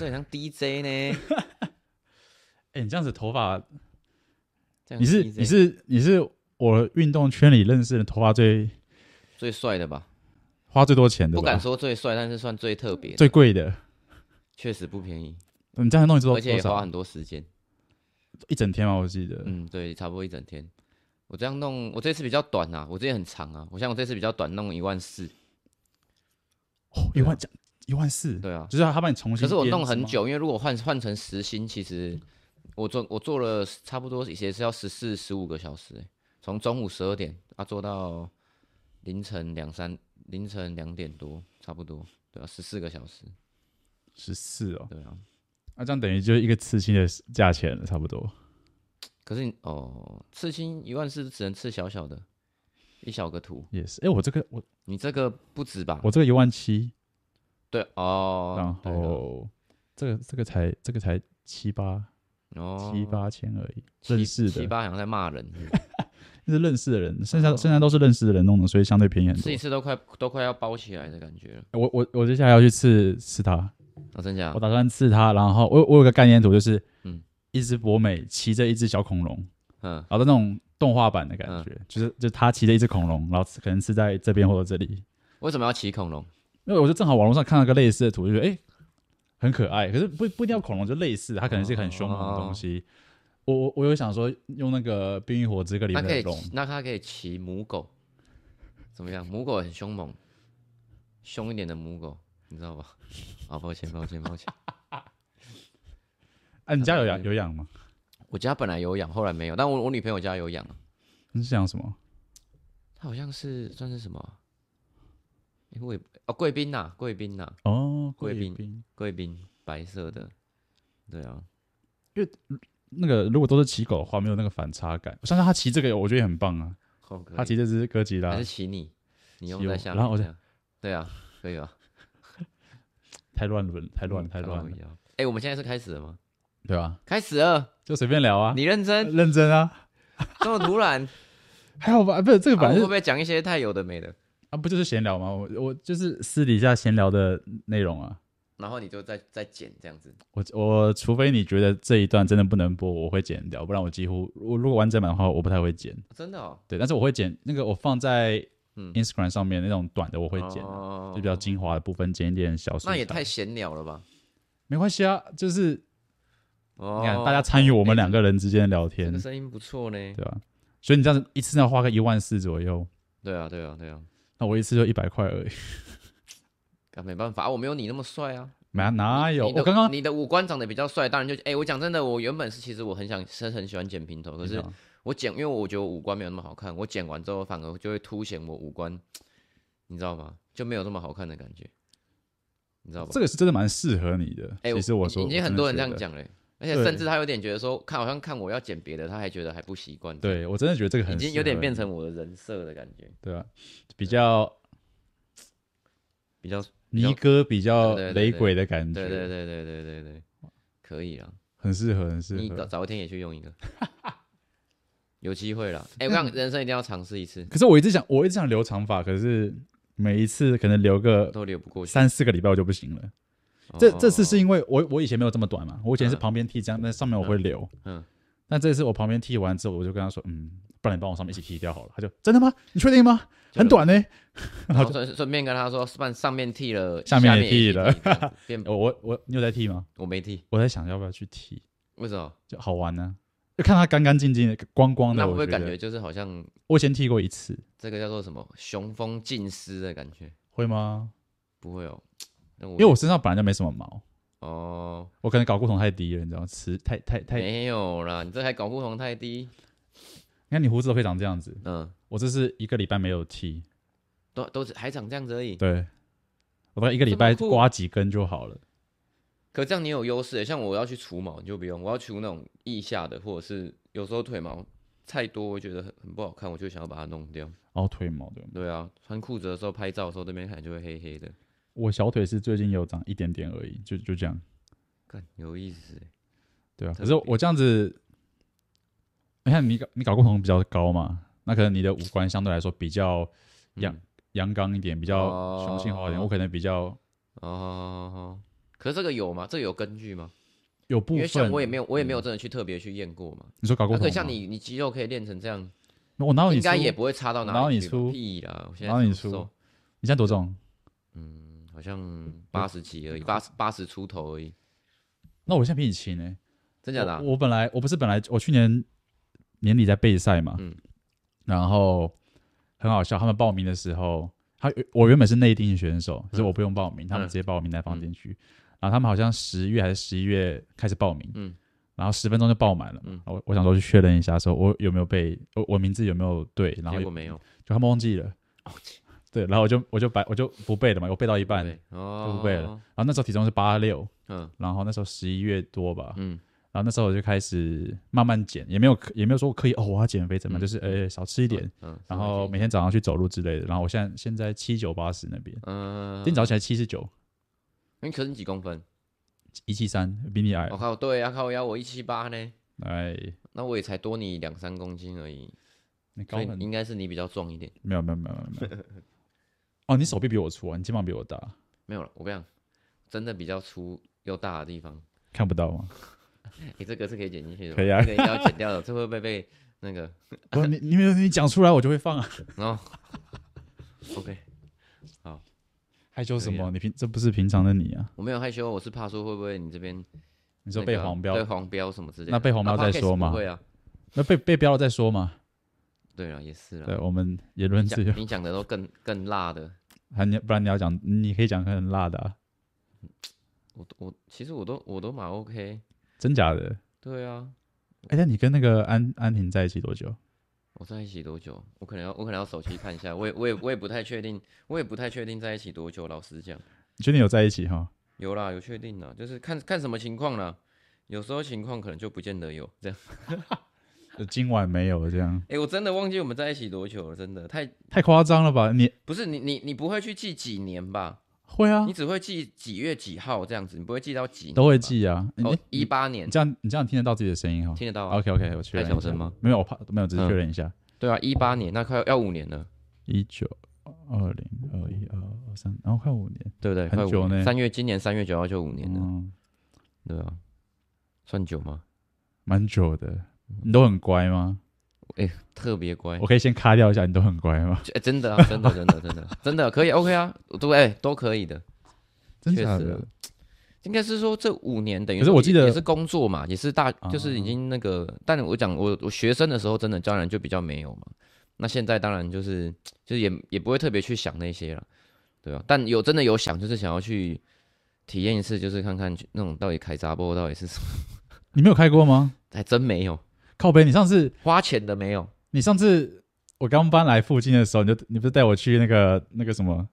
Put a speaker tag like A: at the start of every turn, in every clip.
A: 这很像 DJ 呢。
B: 哎、欸，你这样子
A: 头发，
B: 你是你是你是我运动圈里认识的头发最
A: 最帅的吧？
B: 花最多钱的，
A: 不敢说最帅，但是算最特别、
B: 最贵的，
A: 确实不便宜。
B: 你这样弄一次，
A: 而且也花很多时间，
B: 一整天吗？我记得，
A: 嗯，对，差不多一整天。我这样弄，我这次比较短啊，我之前很长啊。我像我这次比较短，弄一万四。
B: 哦，一万讲一万四，
A: 对啊，
B: 就是他帮你重新。
A: 可是我弄很久，因为如果换换成时薪，其实我做我做了差不多也是要十四十五个小时，从中午十二点啊做到凌晨两三凌晨两点多，差不多对啊，十四个小时，
B: 十四哦，
A: 对啊，
B: 那这样等于就是一个刺青的价钱了，差不多。
A: 可是哦，刺青一万四只能刺小小的，一小个图
B: 也是。哎，我这个我
A: 你这个不止吧？
B: 我这个一万七，
A: 对哦。
B: 然后这个这个才这个才七八哦，七八千而已。认识的
A: 七八好像在骂人，
B: 是认识的人，剩下剩下都是认识的人弄的，所以相对便宜很多。
A: 这一次都快都快要包起来的感觉了。
B: 我我我接下来要去刺刺他，
A: 哦，真假？
B: 我打算刺他，然后我我有个概念图就是
A: 嗯。
B: 一只博美骑着一只小恐龙，
A: 嗯，
B: 然后那种动画版的感觉，嗯、就是就他骑着一只恐龙，然后可能是在这边或者这里。
A: 为什么要骑恐龙？
B: 因为我就正好网络上看到个类似的图，就觉得哎、欸，很可爱。可是不不一定要恐龙，就类似，它可能是一个很凶猛的东西。哦、我我我有想说用那个《冰与火之歌》里面的龙，
A: 那它可以骑母狗，怎么样？母狗很凶猛，凶一点的母狗，你知道吧？啊，抱歉抱歉抱歉。
B: 哎，啊、你家有养有养吗？
A: 我家本来有养，后来没有。但我我女朋友家有养。
B: 你是养什么？
A: 它好像是算是什么？因为哦，贵宾呐，贵宾呐。
B: 哦，
A: 贵宾，贵宾，白色的。对啊，
B: 因为那个如果都是骑狗的话，没有那个反差感。我相信他骑这个，我觉得也很棒啊。他骑这只哥吉拉，
A: 还是骑你？你用在下面。
B: 然后我
A: 对啊，可以啊。
B: 太乱伦，太乱，太乱了。
A: 哎，我们现在是开始了吗？
B: 对吧？
A: 开始了，
B: 就随便聊啊。
A: 你认真？
B: 认真啊！
A: 这么突然？
B: 还好吧？不是这个，反正会
A: 不会讲一些太有的没的
B: 啊？不就是闲聊吗？我我就是私底下闲聊的内容啊。
A: 然后你就再再剪这样子。
B: 我我除非你觉得这一段真的不能播，我会剪掉，不然我几乎我如果完整版的话，我不太会剪。
A: 真的哦？
B: 对，但是我会剪那个我放在 Instagram 上面那种短的，我会剪，就比较精华的部分剪一点小。
A: 那也太闲聊了吧？
B: 没关系啊，就是。你看，大家参与我们两个人之间的聊天，
A: 这个声音不错呢，
B: 对吧？所以你这样子一次要花个一万四左右，
A: 对啊，对啊，对啊。
B: 那我一次就一百块而已，
A: 那 没办法，我没有你那么帅啊。
B: 没哪有？
A: 我
B: 刚刚
A: 你的五官长得比较帅，当然就哎，我讲真的，我原本是其实我很想是很喜欢剪平头，可是我剪，因为我觉得我五官没有那么好看，我剪完之后反而就会凸显我五官，你知道吗？就没有那么好看的感觉，你知道吧？
B: 这个是真的蛮适合你的。哎，其实我说
A: 已经很多人这样讲了。而且甚至他有点觉得说，看好像看我要剪别的，他还觉得还不习惯。
B: 对，我真的觉得这个很
A: 已经有点变成我的人设的感觉。
B: 对啊，比较
A: 比较
B: 尼哥，比较雷鬼的感觉。
A: 对对对对对对对，可以啊，
B: 很适合，很适合。
A: 你早早一天也去用一个，有机会了。哎，我想人生一定要尝试一次。
B: 可是我一直想，我一直想留长发，可是每一次可能留个
A: 都留不过去，
B: 三四个礼拜我就不行了。这这次是因为我我以前没有这么短嘛，我以前是旁边剃这样，那上面我会留。嗯，但这次我旁边剃完之后，我就跟他说，嗯，不然你帮我上面一起剃掉好了。他就真的吗？你确定吗？很短呢。
A: 然后顺顺便跟他说，不然上面剃了，
B: 下面也剃了。
A: 我
B: 我我，你有在剃吗？
A: 我没剃。
B: 我在想要不要去剃？
A: 为什么？
B: 就好玩呢，就看他干干净净的、光光的。
A: 那会不会感觉就是好像
B: 我以前剃过一次？
A: 这个叫做什么？雄风尽失的感觉？
B: 会吗？
A: 不会哦，
B: 因为我身上本来就没什么毛。
A: 哦，
B: 我可能睾固酮太低了，你知道吗？吃太太太
A: 没有啦，你这还睾固酮太低？
B: 你看你胡子都可以长这样子，
A: 嗯，
B: 我这是一个礼拜没有剃，
A: 都都是还长这样子而已。
B: 对，我大概一个礼拜刮几根就好了。
A: 可这样你有优势，像我要去除毛，你就不用，我要除那种腋下的，或者是有时候腿毛太多，我觉得很很不好看，我就想要把它弄掉。
B: 哦，腿毛对。
A: 对啊，穿裤子的时候拍照的时候，这边看就会黑黑的。
B: 我小腿是最近有长一点点而已，就就这样，
A: 看有意思，
B: 对啊。可是我这样子，你看你你睾固酮比较高嘛，那可能你的五官相对来说比较阳阳刚一点，比较雄性化一点。我可能比较
A: 哦，可是这个有吗？这个有根据吗？
B: 有部分，因为
A: 像我也没有，我也没有真的去特别去验过嘛。
B: 你说搞过？
A: 可像你，你肌肉可以练成这样，
B: 我哪有你
A: 应该也不会差到哪里去。哪有
B: 你粗？
A: 屁啦！我现
B: 在哪有你粗？你现在多重？
A: 嗯，好像八十几而已，八十八十出头而已。
B: 那我现在比你轻呢？
A: 真假的、啊？
B: 我本来我不是本来我去年年底在备赛嘛，嗯，然后很好笑，他们报名的时候，他我原本是内定选手，可是我不用报名，嗯、他们直接把我名单放进去。然后他们好像十月还是十一月开始报名，嗯，然后十分钟就报满了，嗯，我我想说去确认一下，说我有没有被我我名字有没有对，然后
A: 结果没有，
B: 就他们忘记了，哦，对，然后我就我就白我就不背了嘛，我背到一半，哦，就不背了，然后那时候体重是八六，嗯，然后那时候十一月多吧，嗯，然后那时候我就开始慢慢减，也没有也没有说我刻意哦我要减肥怎么，就是诶少吃一点，嗯，然后每天早上去走路之类的，然后我现在现在七九八十那边，嗯，今天早起来七十九。
A: 你可是几公分？
B: 一七三，比你矮。
A: 我靠，对啊，靠我要我一七八呢。
B: 哎，
A: 那我也才多你两三公斤而已。你高很，应该是你比较壮一点。
B: 没有没有没有没有。哦，你手臂比我粗啊，你肩膀比我大。
A: 没有了，我跟你讲，真的比较粗又大的地方
B: 看不到吗？
A: 你这个是可以剪进去的，
B: 可以啊，
A: 这个要剪掉的，这会不会被那个？
B: 不，你你没有你讲出来，我就会放啊。
A: 然 后，OK 好。
B: 害羞什么？啊、你平这不是平常的你啊！
A: 我没有害羞，我是怕说会不会你这边
B: 你说被黄标、
A: 被黄标什么之类的。
B: 那被黄标再说嘛？
A: 会啊，
B: 那被被标了再说嘛？
A: 对啊，也是啊。
B: 对，我们言论自由。
A: 你讲的都更更辣的，
B: 还你不然你要讲，你可以讲很辣的啊。
A: 我我其实我都我都蛮 OK，
B: 真假的？
A: 对啊。
B: 哎，那你跟那个安安婷在一起多久？
A: 我在一起多久？我可能要我可能要手机看一下，我也我也我也不太确定，我也不太确定在一起多久。老实讲，
B: 你确定有在一起哈？
A: 有啦，有确定啦，就是看看什么情况啦。有时候情况可能就不见得有这样。
B: 今晚没有这样。哎、
A: 欸，我真的忘记我们在一起多久了，真的太
B: 太夸张了吧？你
A: 不是你你你不会去记几年吧？
B: 会啊，
A: 你只会记几月几号这样子，你不会记到几年。
B: 都会记啊。
A: 哦，一八年。
B: 这样你这样听得到自己的声音哈？
A: 听得到。
B: OK OK，我确认。
A: 太小声吗？
B: 没有，我怕没有，只是确认一下。嗯
A: 对啊，一八年那快要五年了，
B: 一九二零二一二二三，然后快五年，
A: 对不对？
B: 很久呢。
A: 三月今年三月九号就五年了，对啊，算久吗？
B: 蛮久的。你都很乖吗？
A: 哎，特别乖。
B: 我可以先卡掉一下，你都很乖吗？
A: 哎，真的啊，真的，真的，真的，真的可以，OK 啊，对，哎，都可以的，
B: 真的。
A: 应该是说这五年等于，
B: 可是我记得
A: 也是工作嘛，也是大，就是已经那个。但我讲我我学生的时候，真的当然就比较没有嘛。那现在当然就是就是也也不会特别去想那些了，对吧？但有真的有想，就是想要去体验一次，就是看看那种到底开闸波到底是什么。
B: 你没有开过吗？
A: 还真没有。
B: 靠北，你上次
A: 花钱的没有？
B: 你上次我刚搬来附近的时候，你就你不是带我去那个那个什么？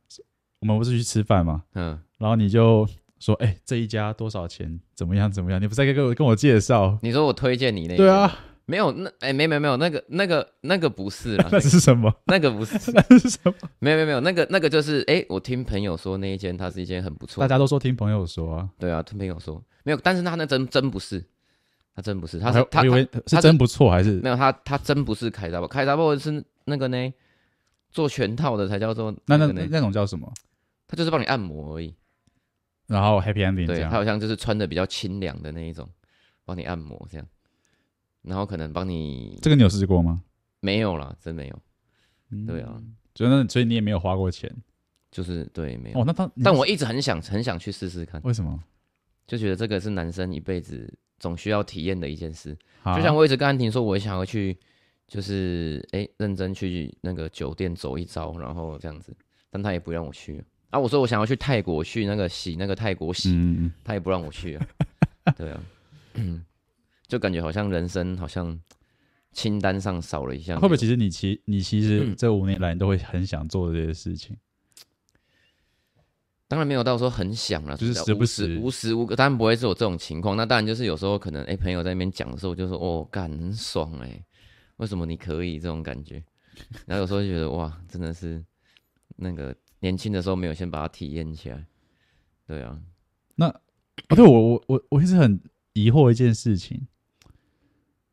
B: 我们不是去吃饭吗？嗯，然后你就。说哎、欸，这一家多少钱？怎么样？怎么样？你不是在跟我跟我介绍？
A: 你说我推荐你那？
B: 对啊，
A: 没有那哎，没没没有那个那个那个不是啦，
B: 那是什么？
A: 那个不是，
B: 那是什么？
A: 没有没有没有，那个那个就是哎，我听朋友说那一间它是一间很不错。
B: 大家都说听朋友说啊，
A: 对啊，听朋友说没有，但是他那真真不是，他真不是，他是他
B: 以为是真不错还是
A: 没有？他他真不是凯撒布，凯撒布是那个呢，做全套的才叫做
B: 那那那种叫什么？
A: 他就是帮你按摩而已。
B: 然后 happy ending，
A: 对，他好像就是穿的比较清凉的那一种，帮你按摩这样，然后可能帮你
B: 这个你有试过吗？
A: 没有啦，真没有。嗯、对啊，
B: 所以那所以你也没有花过钱，
A: 就是对没有。
B: 哦，那他
A: 但我一直很想很想去试试看。
B: 为什么？
A: 就觉得这个是男生一辈子总需要体验的一件事。啊、就像我一直跟安婷说，我想要去，就是哎认真去那个酒店走一遭，然后这样子，但他也不让我去。啊！我说我想要去泰国去那个洗那个泰国洗，嗯、他也不让我去啊。对啊，就感觉好像人生好像清单上少了一项。
B: 会不会其实你其你其实这五年来你都会很想做这些事情？嗯、
A: 当然没有到说很想了，
B: 就是时不时
A: 无时无刻，当然不会是有这种情况。那当然就是有时候可能哎、欸、朋友在那边讲的时候，就说哦干很爽哎、欸，为什么你可以这种感觉？然后有时候就觉得哇，真的是那个。年轻的时候没有先把它体验起来，对啊，
B: 那啊，对我我我我一直很疑惑一件事情，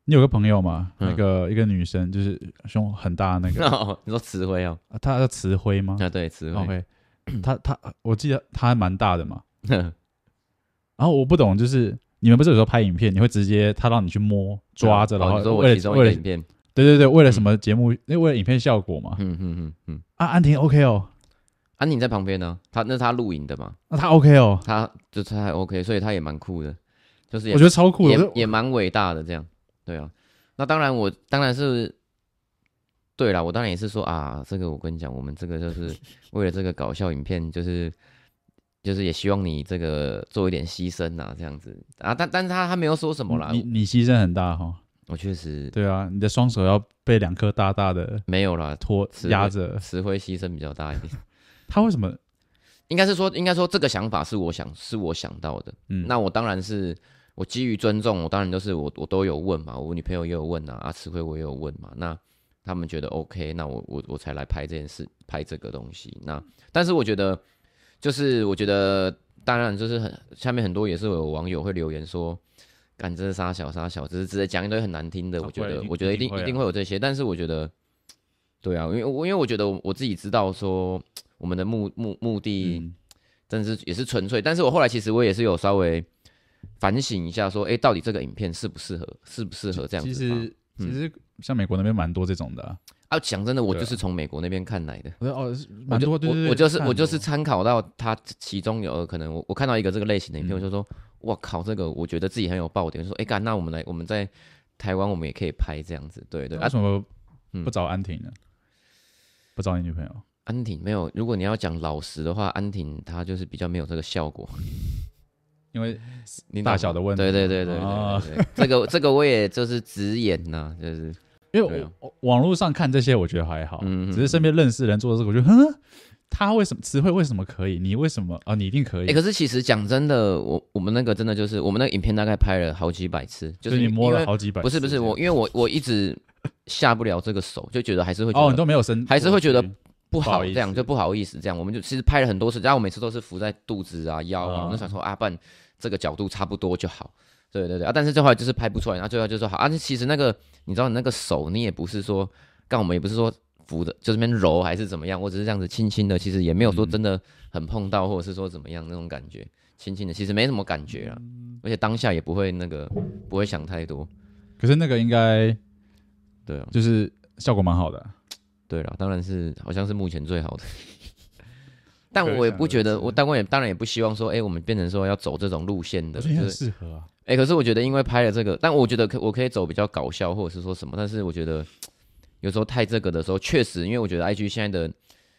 B: 你有个朋友吗？嗯、那个一个女生，就是胸很大那个，
A: 哦、你说慈辉哦，
B: 她叫慈辉吗？
A: 啊，对，慈辉。
B: OK，她她，我记得他还蛮大的嘛。然后我不懂，就是你们不是有时候拍影片，你会直接他让你去摸抓着，然后为了为了影片，对对对，为了什么节目？那为了影片效果嘛。嗯嗯嗯嗯。啊，安婷 OK 哦，
A: 安婷在旁边呢，他那是他录影的嘛？
B: 那他 OK 哦，
A: 他就是他还 OK，所以他也蛮酷的，就是
B: 我觉得超酷，
A: 也也蛮伟大的这样。对啊，那当然我当然是。对啦，我当然也是说啊，这个我跟你讲，我们这个就是 为了这个搞笑影片，就是就是也希望你这个做一点牺牲啊，这样子啊，但但是他他没有说什么啦，
B: 你你牺牲很大哈，
A: 我确实，
B: 对啊，你的双手要被两颗大大的
A: 没有啦，
B: 拖压着，
A: 石灰牺牲比较大一点。
B: 他为什么？
A: 应该是说，应该说这个想法是我想是我想到的，嗯，那我当然是我基于尊重，我当然都是我我都有问嘛，我女朋友也有问啊，啊，石灰我也有问嘛，那。他们觉得 OK，那我我我才来拍这件事，拍这个东西。那但是我觉得，就是我觉得，当然就是很下面很多也是有网友会留言说，干这是杀小杀小，只是直接讲一堆很难听的。我觉得，我觉得一定一定会有这些。但是我觉得，对啊，因为我因为我觉得我自己知道说，我们的目目目的，真的是也是纯粹。但是我后来其实我也是有稍微反省一下，说，哎，到底这个影片适不适合，适不适合这样子？
B: 其实其实。像美国那边蛮多这种的啊，
A: 啊，讲真的，我就是从美国那边看来的。
B: 哦，蛮多，对对对，
A: 我就是我就是参考到他其中有可能，我我看到一个这个类型的影片，我就说，哇靠，这个我觉得自己很有爆点，就说，哎干，那我们来我们在台湾我们也可以拍这样子，对对。为什么
B: 不找安婷呢？不找你女朋友？
A: 安婷没有，如果你要讲老实的话，安婷她就是比较没有这个效果。
B: 因为你大小的问题，
A: 对对对对对，这个这个我也就是直言呐，就是
B: 因为网络上看这些，我觉得还好，嗯只是身边认识人做的这个，我觉得，哼，他为什么词汇为什么可以？你为什么？啊？你一定可以。
A: 可是其实讲真的，我我们那个真的就是我们那个影片大概拍了好几百次，就是
B: 你摸了好几百次，
A: 不是不是我，因为我我一直下不了这个手，就觉得还是会
B: 哦，你都没有伸，
A: 还是会觉得不好，这样就不好意思，这样我们就其实拍了很多次，然后我每次都是扶在肚子啊腰啊，我就想说啊，不然。这个角度差不多就好，对对对啊！但是最后就是拍不出来，然后最后就说好啊。其实那个你知道，你那个手你也不是说，刚我们也不是说扶的，就这边揉还是怎么样，我只是这样子轻轻的，其实也没有说真的很碰到，或者是说怎么样那种感觉，轻轻的，其实没什么感觉啊。而且当下也不会那个不会想太多。
B: 可是那个应该对啊，就是效果蛮好的。
A: 对了，当然是好像是目前最好的。但我也不觉得，我但我也当然也不希望说，哎，我们变成说要走这种路线的，
B: 很适合啊。
A: 哎，可是我觉得，因为拍了这个，但我觉得可我可以走比较搞笑，或者是说什么。但是我觉得有时候太这个的时候，确实，因为我觉得 IG 现在的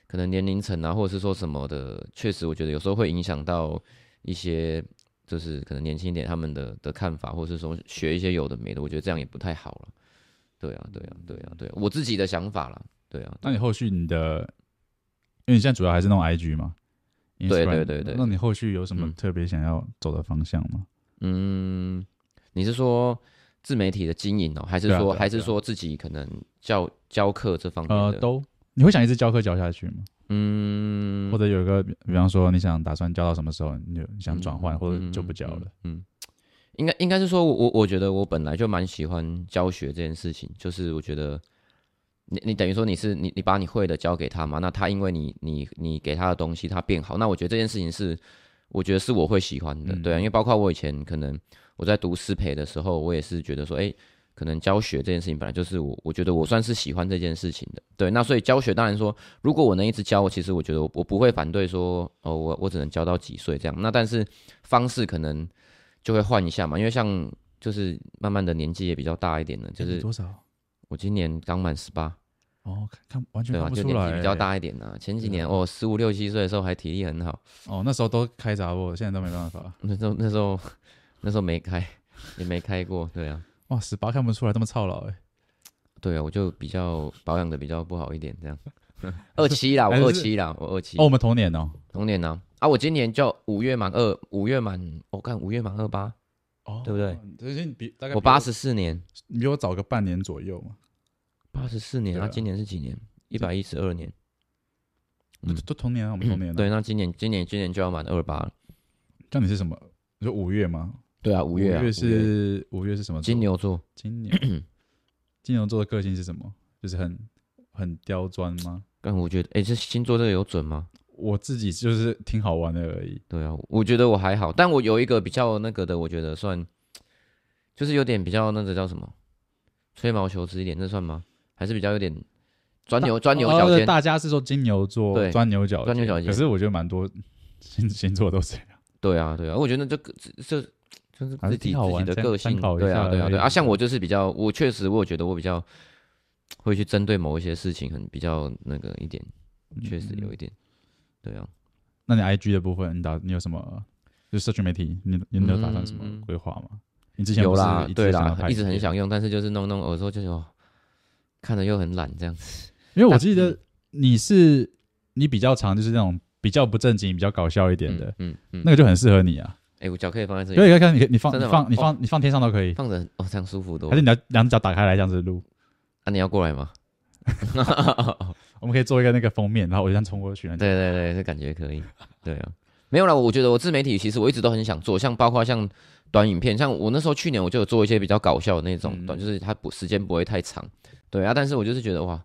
A: 可能年龄层啊，或者是说什么的，确实我觉得有时候会影响到一些，就是可能年轻一点他们的的看法，或者是说学一些有的没的，我觉得这样也不太好了。对啊，对啊，对啊，对啊，我自己的想法啦。对啊，
B: 那你后续你的？因为你现在主要还是弄 IG 嘛，
A: 对对对对。
B: 那你后续有什么特别想要走的方向吗？
A: 嗯，你是说自媒体的经营哦，还是说还是说自己可能教教课这方面？
B: 呃，都。你会想一直教课教下去吗？嗯，或者有一个，比方说你想打算教到什么时候，你就想转换或者就不教了？嗯，
A: 应该应该是说我我我觉得我本来就蛮喜欢教学这件事情，就是我觉得。你你等于说你是你你把你会的教给他嘛？那他因为你你你给他的东西他变好，那我觉得这件事情是我觉得是我会喜欢的，嗯、对啊，因为包括我以前可能我在读师培的时候，我也是觉得说，哎、欸，可能教学这件事情本来就是我我觉得我算是喜欢这件事情的，对，那所以教学当然说，如果我能一直教，我其实我觉得我我不会反对说，哦，我我只能教到几岁这样，那但是方式可能就会换一下嘛，因为像就是慢慢的年纪也比较大一点了，就是
B: 多少？
A: 我今年刚满十八
B: 哦，看完全看不出来，就
A: 年纪比较大一点呢。前几年我，十五六七岁的时候还体力很好
B: 哦，那时候都开闸过，现在都没办法。
A: 那时候那时候 那时候没开，也没开过，对啊。
B: 哇，十八看不出来这么操劳哎。
A: 对啊，我就比较保养的比较不好一点，这样。二七啦，我二七啦，我二七。
B: 哦，我们同年哦，
A: 同年呢。啊，我今年就五月满二，五月满，我看五月满二八，哦，对不对？
B: 你比大概
A: 我八十四年，
B: 你比我早个半年左右嘛。
A: 八十四年，那今年是几年？一百一十二年，
B: 嗯，都同年啊，我们同年。
A: 对，那今年今年今年就要满二八了。
B: 那你是什么？你说五月吗？
A: 对啊，五月啊。
B: 五月是五月是什么？
A: 金牛座。
B: 金牛，金牛座的个性是什么？就是很很刁钻吗？
A: 但我觉得，哎，这星座这个有准吗？
B: 我自己就是挺好玩的而已。
A: 对啊，我觉得我还好，但我有一个比较那个的，我觉得算，就是有点比较那个叫什么，吹毛求疵一点，这算吗？还是比较有点钻牛钻牛角尖、哦？
B: 大家是说金牛座对钻牛角钻牛角尖，可是我觉得蛮多星 星座都这样。
A: 对啊，对啊，我觉得这个这就是自己自己的个性，对啊，对啊，对啊。像我就是比较，我确实我觉得我比较会去针对某一些事情，很比较那个一点，确实有一点。对啊，
B: 那你 IG 的部分，你打你有什么？就社群媒体，你你有打算什么规划吗？你之前
A: 有啦，对啦，一直很想用，但是就是弄弄，有时候就是看着又很懒这样子。
B: 因为我记得你是你比较长，就是那种比较不正经、比较搞笑一点的，嗯嗯，那个就很适合你啊。
A: 哎，我脚可以放在这里，
B: 可以可以看，你你放你放你放你放天上都可以，
A: 放着哦，这样舒服多。
B: 还是你要两只脚打开来这样子录？
A: 那你要过来吗？
B: 我们可以做一个那个封面，然后我就这样冲过去。对
A: 对对，这感觉可以。对啊，没有啦，我觉得我自媒体其实我一直都很想做，像包括像短影片，像我那时候去年我就有做一些比较搞笑的那种短，就是它不时间不会太长。对啊，但是我就是觉得哇，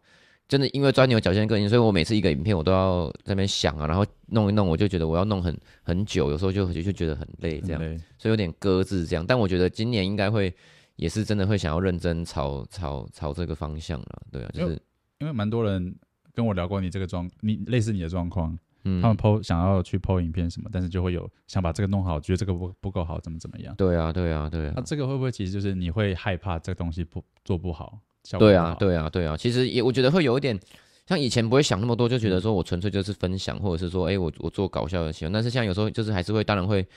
A: 真的因为钻牛角尖个性，所以我每次一个影片我都要在那边想啊，然后弄一弄，我就觉得我要弄很很久，有时候就就就觉得很累这样，所以有点搁置这样。但我觉得今年应该会也是真的会想要认真朝朝朝这个方向了。对啊，就是
B: 因为蛮多人。跟我聊过你这个状，你类似你的状况，嗯，他们 po 想要去 po 影片什么，但是就会有想把这个弄好，觉得这个不不够好，怎么怎么样？
A: 对啊，对啊，对啊。
B: 那这个会不会其实就是你会害怕这个东西不做不好？不好
A: 对啊，对啊，对啊。其实也我觉得会有一点，像以前不会想那么多，就觉得说我纯粹就是分享，或者是说，哎，我我做搞笑的喜欢。但是像有时候就是还是会，当然会。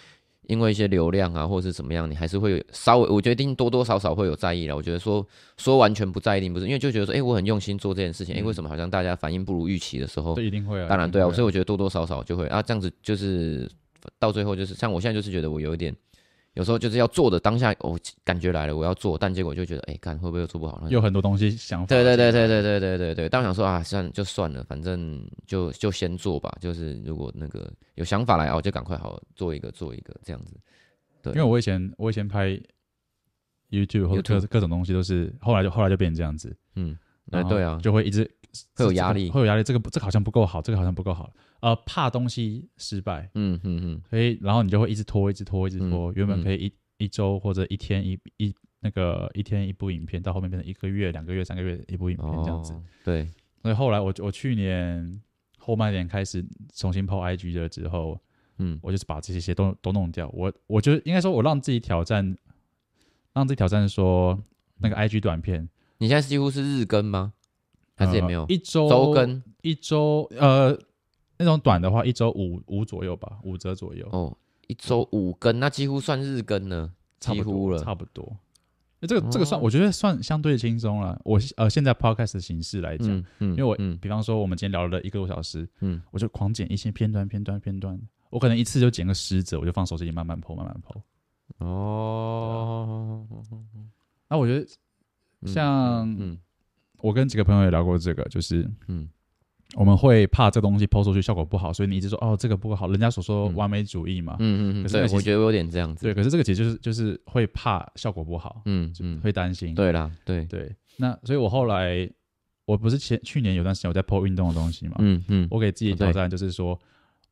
A: 因为一些流量啊，或者是怎么样，你还是会有稍微，我决定多多少少会有在意了。我觉得说说完全不在意，不是，因为就觉得说，哎、欸，我很用心做这件事情，哎、嗯欸，为什么好像大家反应不如预期的时候，
B: 这一定会啊，
A: 当然对啊，所以我觉得多多少少就会啊，这样子就是到最后就是像我现在就是觉得我有一点。有时候就是要做的当下，我、哦、感觉来了，我要做，但结果就觉得，哎，看会不会又做不好？
B: 有很多东西想法。
A: 对对对对对对对对对。但我想说啊，算就算了，反正就就先做吧。就是如果那个有想法来啊，我就赶快好好做一个做一个这样子。对，
B: 因为我以前我以前拍 YouTube 或者各各种东西都是，后来就后来就变成这样子。
A: 嗯，哎对啊，
B: 就会一直
A: 会有压力，
B: 会有压力。这个这个好像不够好，这个好像不够好。呃，怕东西失败，嗯嗯嗯，所以然后你就会一直拖，一直拖，一直拖。原本可以一一周或者一天一一那个一天一部影片，到后面变成一个月、两个月、三个月一部影片这样子。
A: 对，
B: 所以后来我我去年后半年开始重新 po IG 了之后，嗯，我就是把这些些都都弄掉。我我觉得应该说，我让自己挑战，让自己挑战说那个 IG 短片。
A: 你现在几乎是日更吗？还是也没有
B: 一周周更？一周呃。那种短的话，一周五五左右吧，五折左右。
A: 哦，一周五更，那几乎算日更了，几乎了，
B: 差不多。那这个这个算，我觉得算相对轻松了。我呃，现在 podcast 的形式来讲，嗯，因为我比方说我们今天聊了一个多小时，嗯，我就狂剪一些片段、片段、片段。我可能一次就剪个十折，我就放手机里慢慢 po，慢慢 po。哦，那我觉得像我跟几个朋友也聊过这个，就是嗯。我们会怕这东西抛出去效果不好，所以你一直说哦，这个不好，人家所说完美主义嘛。
A: 嗯嗯嗯。可是我觉得有点这样子。
B: 对，可是这个其实就是就是会怕效果不好。嗯嗯。会担心。
A: 对啦，对
B: 对。那所以我后来，我不是前去年有段时间我在 po 运动的东西嘛。嗯嗯。我给自己挑战就是说，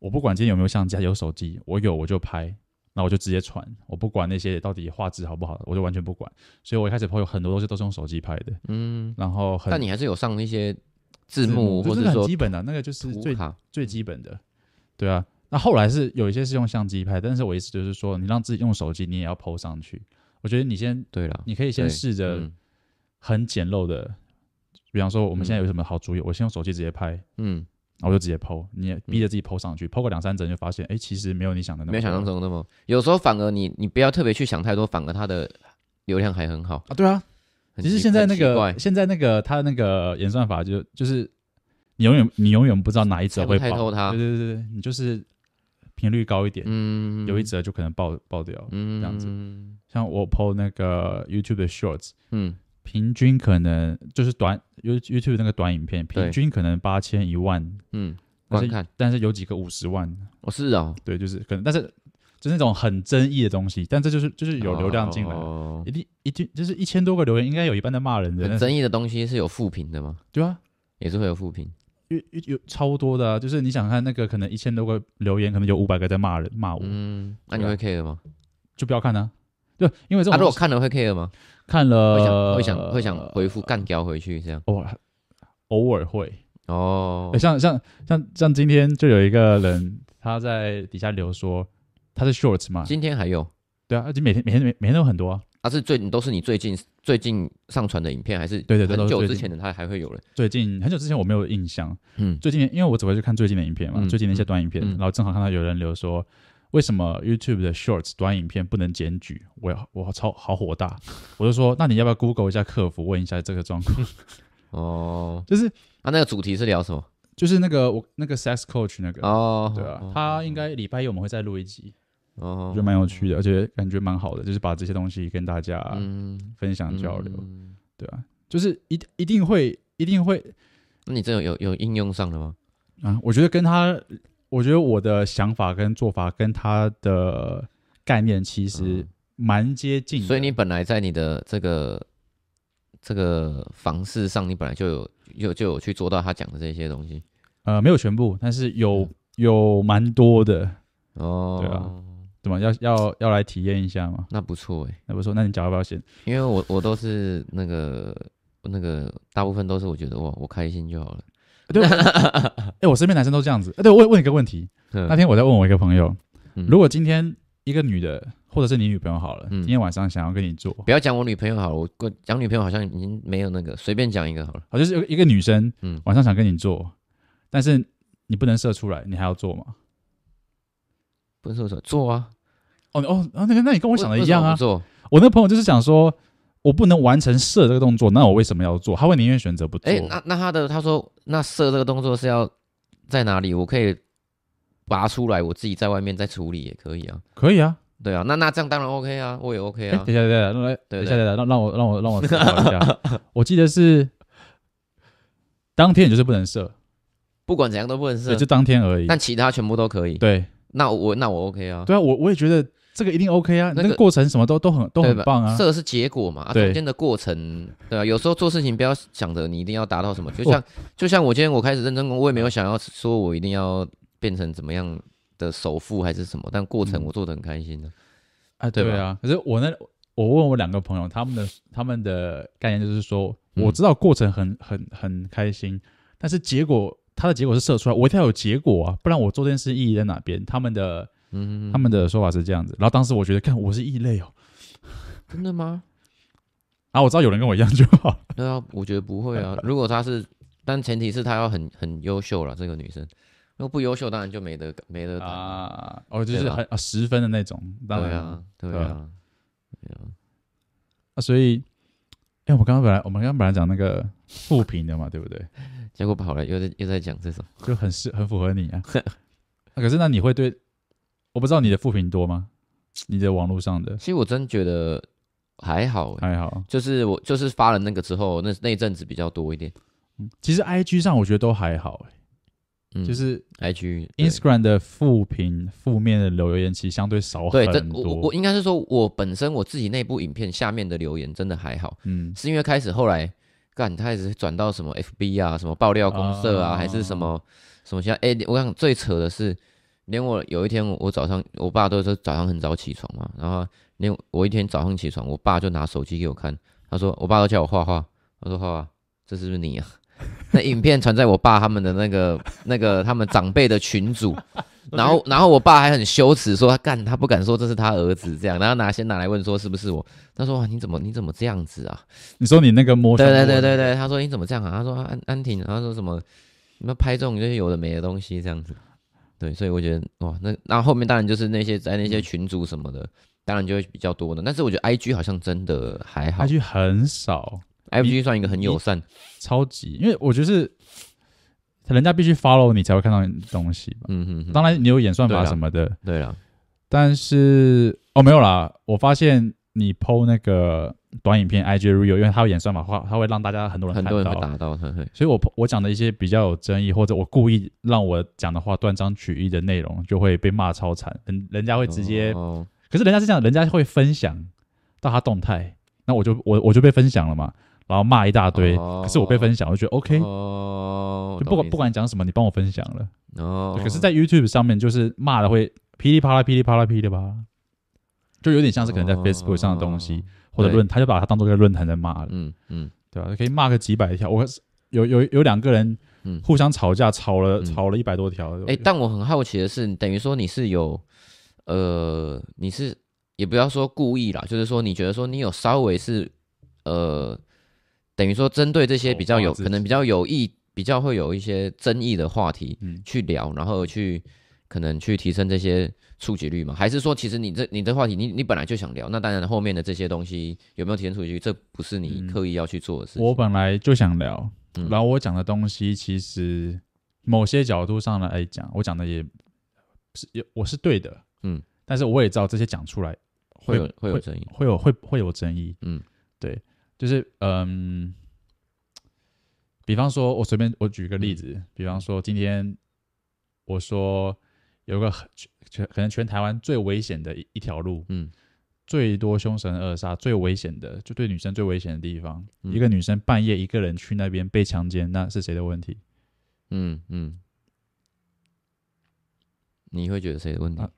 B: 我不管今天有没有相机，有手机，我有我就拍，那我就直接传，我不管那些到底画质好不好，我就完全不管。所以我一开始 po 有很多东西都是用手机拍的。嗯。然后很。
A: 但你还是有上那些。字幕或者说
B: 很基本的，那个就是最最基本的，对啊。那后来是有一些是用相机拍，但是我意思就是说，你让自己用手机，你也要 PO 上去。我觉得你先
A: 对了，
B: 你可以先试着很简陋的，比方说我们现在有什么好主意，我先用手机直接拍，嗯，然后我就直接 PO，你也逼着自己 PO 上去，PO 个两三针就发现，哎，其实没有你想的那么，
A: 没有想象中那么。有时候反而你你不要特别去想太多，反而它的流量还很好
B: 啊。对啊。其实现在那个现在那个它那个演算法就就是你永远你永远不知道哪一则会爆，它对对对，你就是频率高一点，嗯，有一则就可能爆爆掉，嗯，这样子。像我 PO 那个 YouTube 的 Shorts，嗯，平均可能就是短 YouTube 那个短影片，平均可能八千一万，嗯，观看，但是有几个五十万，
A: 哦是啊，
B: 对，就是可能，但是。就是那种很争议的东西，但这就是就是有流量进来，oh. 一定一定就是一千多个留言，应该有一半在骂人的。
A: 很争议的东西是有负评的吗？
B: 对啊，
A: 也是会有负评。
B: 有有超多的啊，就是你想看那个可能一千多个留言，可能有五百个在骂人骂我。
A: 嗯，那你会 care 吗？
B: 就不要看呢、啊。对，因为这种、
A: 啊、如果看了会 care 吗？
B: 看了
A: 会想会想会想回复干掉回去这样。
B: 偶尔偶尔会
A: 哦，
B: 像像像像今天就有一个人他在底下留说他是 shorts 嘛，
A: 今天还有。
B: 对啊，而且每天每天每每天都有很多啊。
A: 他、啊、是最都是你最近最近上传的影片，还是对对对，很久之前的他还会有人？
B: 最近很久之前我没有印象，
A: 嗯，
B: 最近因为我只会去看最近的影片嘛，嗯、最近的一些短影片，嗯、然后正好看到有人留说，为什么 YouTube 的 Shorts 短影片不能检举？我我超好火大，我就说，那你要不要 Google 一下客服问一下这个状况？
A: 哦，
B: 就是
A: 啊，那个主题是聊什么？
B: 就是那个我那个 Sex Coach 那个
A: 哦，
B: 对啊，他应该礼拜一我们会再录一集。
A: 哦，
B: 就蛮有趣的，而且感觉蛮好的，就是把这些东西跟大家分享交流，嗯嗯、对啊，就是一一定会一定会，
A: 那你这有有有应用上的吗？
B: 啊，我觉得跟他，我觉得我的想法跟做法跟他的概念其实蛮接近、嗯，
A: 所以你本来在你的这个这个房事上，你本来就有有就有去做到他讲的这些东西，
B: 呃，没有全部，但是有有蛮多的
A: 哦，
B: 对啊。怎么要要要来体验一下吗？
A: 那不错哎，
B: 那不错。那你脚要不要先？
A: 因为我我都是那个那个大部分都是我觉得哇，我开心就好了。
B: 对，哎，我身边男生都这样子。哎，对，我问一个问题。那天我在问我一个朋友，如果今天一个女的，或者是你女朋友好了，今天晚上想要跟你做，
A: 不要讲我女朋友好了，我讲女朋友好像已经没有那个，随便讲一个好了。
B: 好，就是一个女生，嗯，晚上想跟你做，但是你不能射出来，你还要做吗？
A: 不是说做啊？
B: 哦哦，那个，那你跟我想的一样啊。
A: 做，
B: 我那个朋友就是想说，我不能完成射这个动作，那我为什么要做？他会宁愿选择不做。
A: 哎，那那他的他说，那射这个动作是要在哪里？我可以拔出来，我自己在外面再处理也可以啊。
B: 可以啊，
A: 对啊，那那这样当然 OK 啊，我也 OK 啊。
B: 等一下，等一下，来，等一下，等一下，让让我让我让我思考一下。我记得是当天就是不能射，
A: 不管怎样都不能射，
B: 就当天而已。
A: 但其他全部都可以。
B: 对。
A: 那我那我 OK 啊，
B: 对啊，我我也觉得这个一定 OK 啊，那个过程什么都都很都很棒啊，
A: 这是结果嘛，啊，中间的过程，对啊，有时候做事情不要想着你一定要达到什么，就像就像我今天我开始认真工，我也没有想要说我一定要变成怎么样的首富还是什么，但过程我做得很开心的，
B: 啊，对啊，可是我那我问我两个朋友，他们的他们的概念就是说，我知道过程很很很开心，但是结果。他的结果是射出来，我一定要有结果啊，不然我做这件事意义在哪边？他们的，嗯，他们的说法是这样子。然后当时我觉得，看我是异类哦，
A: 真的吗？
B: 啊，我知道有人跟我一样就好。
A: 对啊，我觉得不会啊。如果他是，但前提是他要很很优秀了，这个女生。如果不优秀，当然就没得没得打
B: 啊。哦，就是很啊十分的那种。当然
A: 对啊，对啊，对啊。
B: 啊，所以，哎，我们刚刚本来我们刚刚本来讲那个负评的嘛，对不对？
A: 结果跑了又在又在讲这种，
B: 就很适很符合你啊。可是那你会对，我不知道你的负评多吗？你的网络上的，
A: 其实我真觉得还好，
B: 还好。
A: 就是我就是发了那个之后，那那阵子比较多一点。
B: 嗯其实 IG 上我觉得都还好，
A: 嗯，
B: 就是
A: IG
B: Instagram 的负评负面的留言其实相对少很多。
A: 对，我我应该是说我本身我自己那部影片下面的留言真的还好，嗯，是因为开始后来。干，他一直转到什么 FB 啊，什么爆料公社啊，还是什么什么其他？哎，我想最扯的是，连我有一天我早上，我爸都是早上很早起床嘛，然后连我一天早上起床，我爸就拿手机给我看，他说我爸都叫我画画，他说画画，这是不是你啊？那影片传在我爸他们的那个那个他们长辈的群组。然后，然后我爸还很羞耻，说他干，他不敢说这是他儿子这样，然后拿先拿来问说是不是我？他说哇，你怎么你怎么这样子啊？
B: 你说你那个摸？
A: 对对对对对，他说你怎么这样啊？他说安安婷，然后说什么？你们拍这种就是有的没的东西这样子。对，所以我觉得哇，那那后面当然就是那些在那些群组什么的，当然就会比较多的。但是我觉得 I G 好像真的还好
B: ，I G 很少
A: ，I G 算一个很友善，
B: 超级，因为我觉得是。人家必须 follow 你才会看到东西吧？嗯哼，当然你有演算法什么的，
A: 对了。
B: 但是哦，没有啦，我发现你 PO 那个短影片 IG Reel，因为它有演算法话，它会让大家很多人看到，
A: 很多人会打到它。
B: 所以我我讲的一些比较有争议，或者我故意让我讲的话断章取义的内容，就会被骂超惨。人人家会直接，哦、可是人家是这样，人家会分享到他动态，那我就我我就被分享了嘛。然然后骂一大堆，可是我被分享，我就觉得 OK，
A: 哦，
B: 就不管不管讲什么，你帮我分享了，
A: 哦，
B: 可是，在 YouTube 上面就是骂的会噼里啪啦、噼里啪啦、噼里啪啦，就有点像是可能在 Facebook 上的东西或者论，他就把它当做一个论坛在骂了，
A: 嗯嗯，对
B: 吧？可以骂个几百条，我有有有两个人。嗯，互相吵架，吵了、嗯、吵了一百多条。
A: 哎、欸，但我很好奇的是，等于说你是有，呃，你是也不要说故意啦，就是说你觉得说你有稍微是，呃，等于说针对这些比较有可能比较有意、比较会有一些争议的话题去聊，嗯、然后去可能去提升这些触及率吗？还是说其实你这你的话题你你本来就想聊？那当然后面的这些东西有没有提升触及率，这不是你刻意要去做的事情。
B: 我本来就想聊。然后我讲的东西，其实某些角度上来讲，我讲的也是有我是对的，嗯，但是我也知道这些讲出来会有会有争议，会有会会有争议，嗯，对，就是嗯，比方说，我随便我举个例子，比方说今天我说有个全可能全台湾最危险的一一条路，嗯。最多凶神恶煞、最危险的，就对女生最危险的地方，嗯、一个女生半夜一个人去那边被强奸，那是谁的问题？
A: 嗯嗯，你会觉得谁的问题？啊、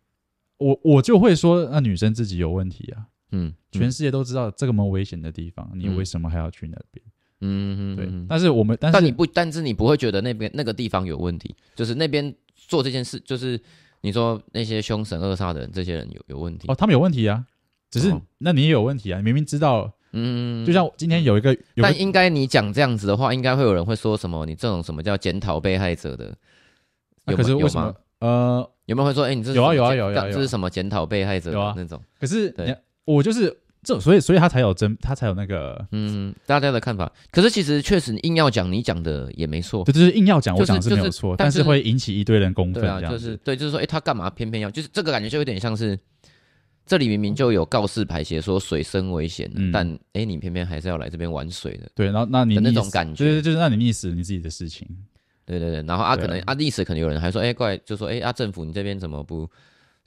B: 我我就会说，那女生自己有问题啊。嗯，全世界都知道这个么危险的地方，嗯、你为什么还要去那边？嗯嗯，对。但是我们，但是
A: 但你不，但是你不会觉得那边那个地方有问题，就是那边做这件事，就是你说那些凶神恶煞的人，这些人有有问题？
B: 哦，他们有问题啊。只是，那你也有问题啊！你明明知道，嗯，就像今天有一个，
A: 但应该你讲这样子的话，应该会有人会说什么？你这种什么叫检讨被害者的？
B: 有可是为什么？呃，
A: 有没有会说，哎，你这
B: 有啊有啊有啊，
A: 这是什么检讨被害者的那种？
B: 可是，我就是这，所以所以他才有真，他才有那个，
A: 嗯，大家的看法。可是其实确实，硬要讲，你讲的也没错，
B: 对，就是硬要讲，我讲是没有错，但是会引起一堆人公愤，这样
A: 就是对，就是说，哎，他干嘛偏偏要？就是这个感觉就有点像是。这里明明就有告示牌写说水深危险，嗯、但哎、欸，你偏偏还是要来这边玩水的。
B: 对，然后那你
A: 那种感觉，
B: 就是就是让你溺死你自己的事情。
A: 对对对，然后啊，可能啊，历史可能有人还说，哎、欸，怪就说，哎、欸、啊，政府你这边怎么不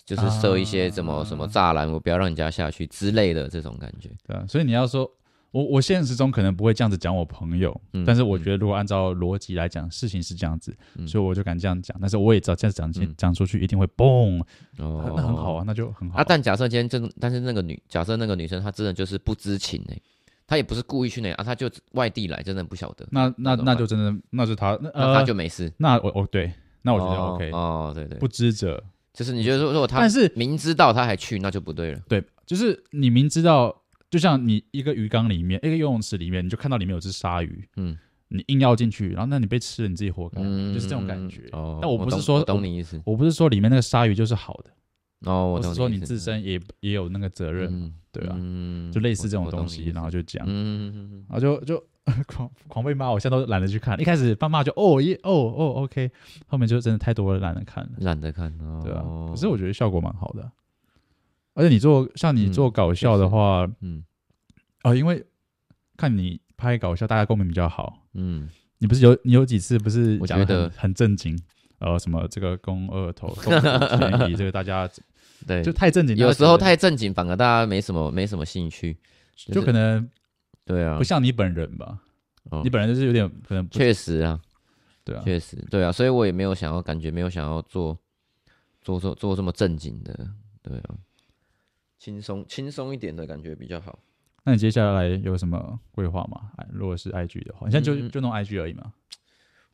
A: 就是设一些什么、啊、什么栅栏，我不要让人家下去之类的这种感觉。
B: 对啊，所以你要说。我我现实中可能不会这样子讲我朋友，嗯、但是我觉得如果按照逻辑来讲，嗯、事情是这样子，嗯、所以我就敢这样讲。但是我也知道这样子讲讲出去一定会嘣，哦，那很好啊，那就很好啊。
A: 啊但假设今天真，但是那个女，假设那个女生她真的就是不知情哎、欸，她也不是故意去那啊，她就外地来，真的不晓得。
B: 那那那就真的那是她，那
A: 她就没事。
B: 那我哦对，那我觉得 OK
A: 哦，哦，对对，
B: 不知者
A: 就是你觉得说如果他但是明知道他还去，那就不对了。
B: 对，就是你明知道。就像你一个鱼缸里面，一个游泳池里面，你就看到里面有只鲨鱼，嗯，你硬要进去，然后那你被吃了，你自己活该，嗯、就是这种感觉。哦，但我不是说
A: 我懂，你意思我，
B: 我不是说里面那个鲨鱼就是好的，
A: 哦，我
B: 是说你自身也也有那个责任，嗯、对吧？嗯，就类似这种东西，然后就讲，嗯，然后就就 狂狂被骂，我现在都懒得去看。一开始爸骂就哦耶哦哦 OK，后面就真的太多了，懒得看了，
A: 懒得看，
B: 对啊。可是我觉得效果蛮好的。而且你做像你做搞笑的话，嗯，嗯哦，因为看你拍搞笑，大家共鸣比较好，嗯，你不是有你有几次不是讲的很正经，呃，什么这个肱二头便宜，这个大家对就太正经，
A: 有时候太正经反而大家没什么没什么兴趣，
B: 就，就可能
A: 对啊，
B: 不像你本人吧，哦，你本人就是有点可能
A: 确实啊，
B: 对啊，
A: 确实对啊，所以我也没有想要感觉没有想要做做做做这么正经的，对啊。轻松轻松一点的感觉比较好。
B: 那你接下来有什么规划吗？如果是 IG 的话，你现在就、嗯、就弄 IG 而已嘛。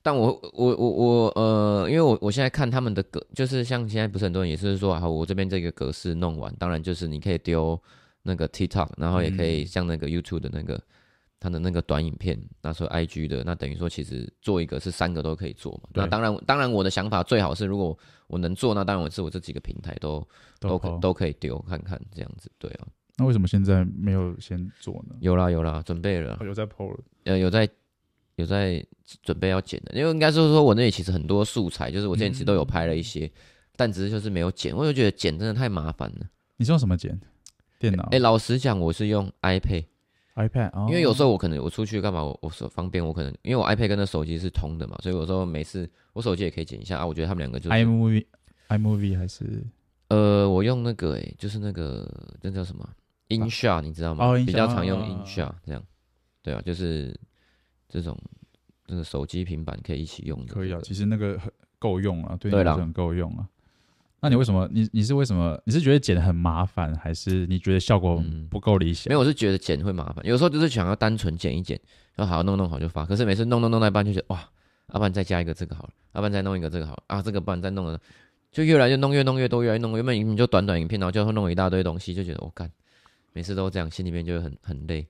A: 但我我我我呃，因为我我现在看他们的格，就是像现在不是很多人也是说，啊，我这边这个格式弄完，当然就是你可以丢那个 TikTok，然后也可以像那个 YouTube 的那个。嗯他的那个短影片，那时候 IG 的，那等于说其实做一个是三个都可以做嘛。那当然，当然我的想法最好是，如果我能做，那当然我是我这几个平台都都可都可以丢看看这样子。对啊。
B: 那为什么现在没有先做呢？
A: 有啦有啦，准备了。
B: 有在 PO 了。
A: 呃，有在有在准备要剪的，因为应该是说我那里其实很多素材，就是我之前其实都有拍了一些，嗯、但只是就是没有剪，我就觉得剪真的太麻烦了。
B: 你是用什么剪？电脑？哎、
A: 欸，老实讲，我是用 iPad。
B: iPad，
A: 因为有时候我可能我出去干嘛，我我手方便，我可能因为我 iPad 跟那手机是通的嘛，所以有时候每次我手机也可以剪一下啊。我觉得他们两个就是
B: iMovie，iMovie 还是
A: 呃，我用那个诶、欸，就是那个那叫什么 InShot，你知道吗？比较常用 InShot 这样。对啊，就是这种这个手机、平板可以一起用的、这个。
B: 可以啊，其实那个很够用啊，对很够用啊。那你为什么？你你是为什么？你是觉得剪很麻烦，还是你觉得效果不够理想？
A: 没有，我是觉得剪会麻烦。有时候就是想要单纯剪一剪，然后好好弄弄好就发。可是每次弄弄弄到一半就觉得哇，要不然再加一个这个好了，要不然再弄一个这个好了啊，这个不然再弄了，就越来越弄越弄越多，越来越弄。原本你就短短影片，然后就会弄一大堆东西，就觉得我干，每次都这样，心里面就会很很累。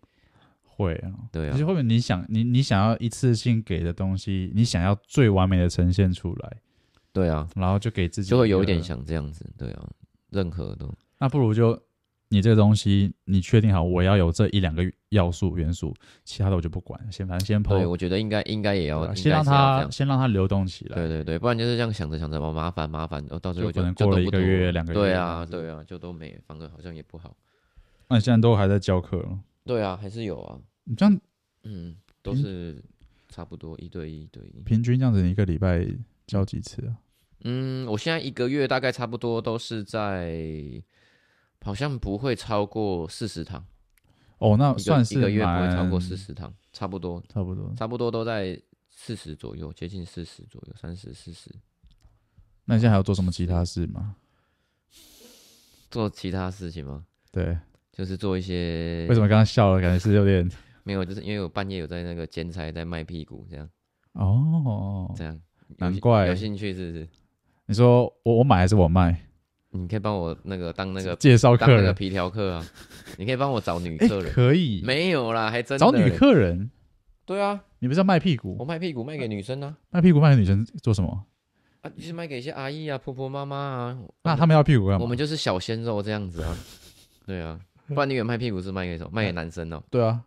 B: 会啊，
A: 对啊。
B: 其实后面你想你你想要一次性给的东西，你想要最完美的呈现出来。
A: 对啊，
B: 然后就给自己
A: 就会有一点想这样子，对啊，任何都
B: 那不如就你这个东西，你确定好我要有这一两个要素元素，其他的我就不管，先反正先抛。
A: 对，我觉得应该应该也要，
B: 啊、先让它先让它流动起来。
A: 对对对，不然就是这样想着想着，麻烦麻烦，到最后就
B: 可能过了一个月两个月。
A: 对啊对啊，就都没，反而好像也不好。
B: 那你现在都还在教课了？
A: 对啊，还是有啊。
B: 你这样，
A: 嗯，都是差不多一对一对一，
B: 平均这样子，你一个礼拜教几次啊？
A: 嗯，我现在一个月大概差不多都是在，好像不会超过四十堂。
B: 哦，那算是
A: 一个月不会超过四十堂，差不多，
B: 差不多，
A: 差不多都在四十左右，接近四十左右，三十、四十。
B: 那你现在还要做什么其他事吗？
A: 做其他事情吗？
B: 对，
A: 就是做一些。
B: 为什么刚刚笑了？感觉是有点
A: 没有，就是因为我半夜有在那个兼差，在卖屁股这样。
B: 哦，
A: 这样，
B: 难怪
A: 有兴趣是不是？
B: 你说我我买还是我卖？
A: 你可以帮我那个当那个
B: 介绍客人，
A: 那个皮条客啊。你可以帮我找女客人，
B: 可以？
A: 没有啦，还真
B: 找女客人？
A: 对啊，
B: 你不是要卖屁股？
A: 我卖屁股卖给女生啊。
B: 卖屁股卖给女生做什么？
A: 啊，就是卖给一些阿姨啊、婆婆妈妈啊。
B: 那他们要屁股干嘛？
A: 我们就是小鲜肉这样子啊。对啊，不然你以为卖屁股是卖给什么？卖给男生哦。
B: 对啊。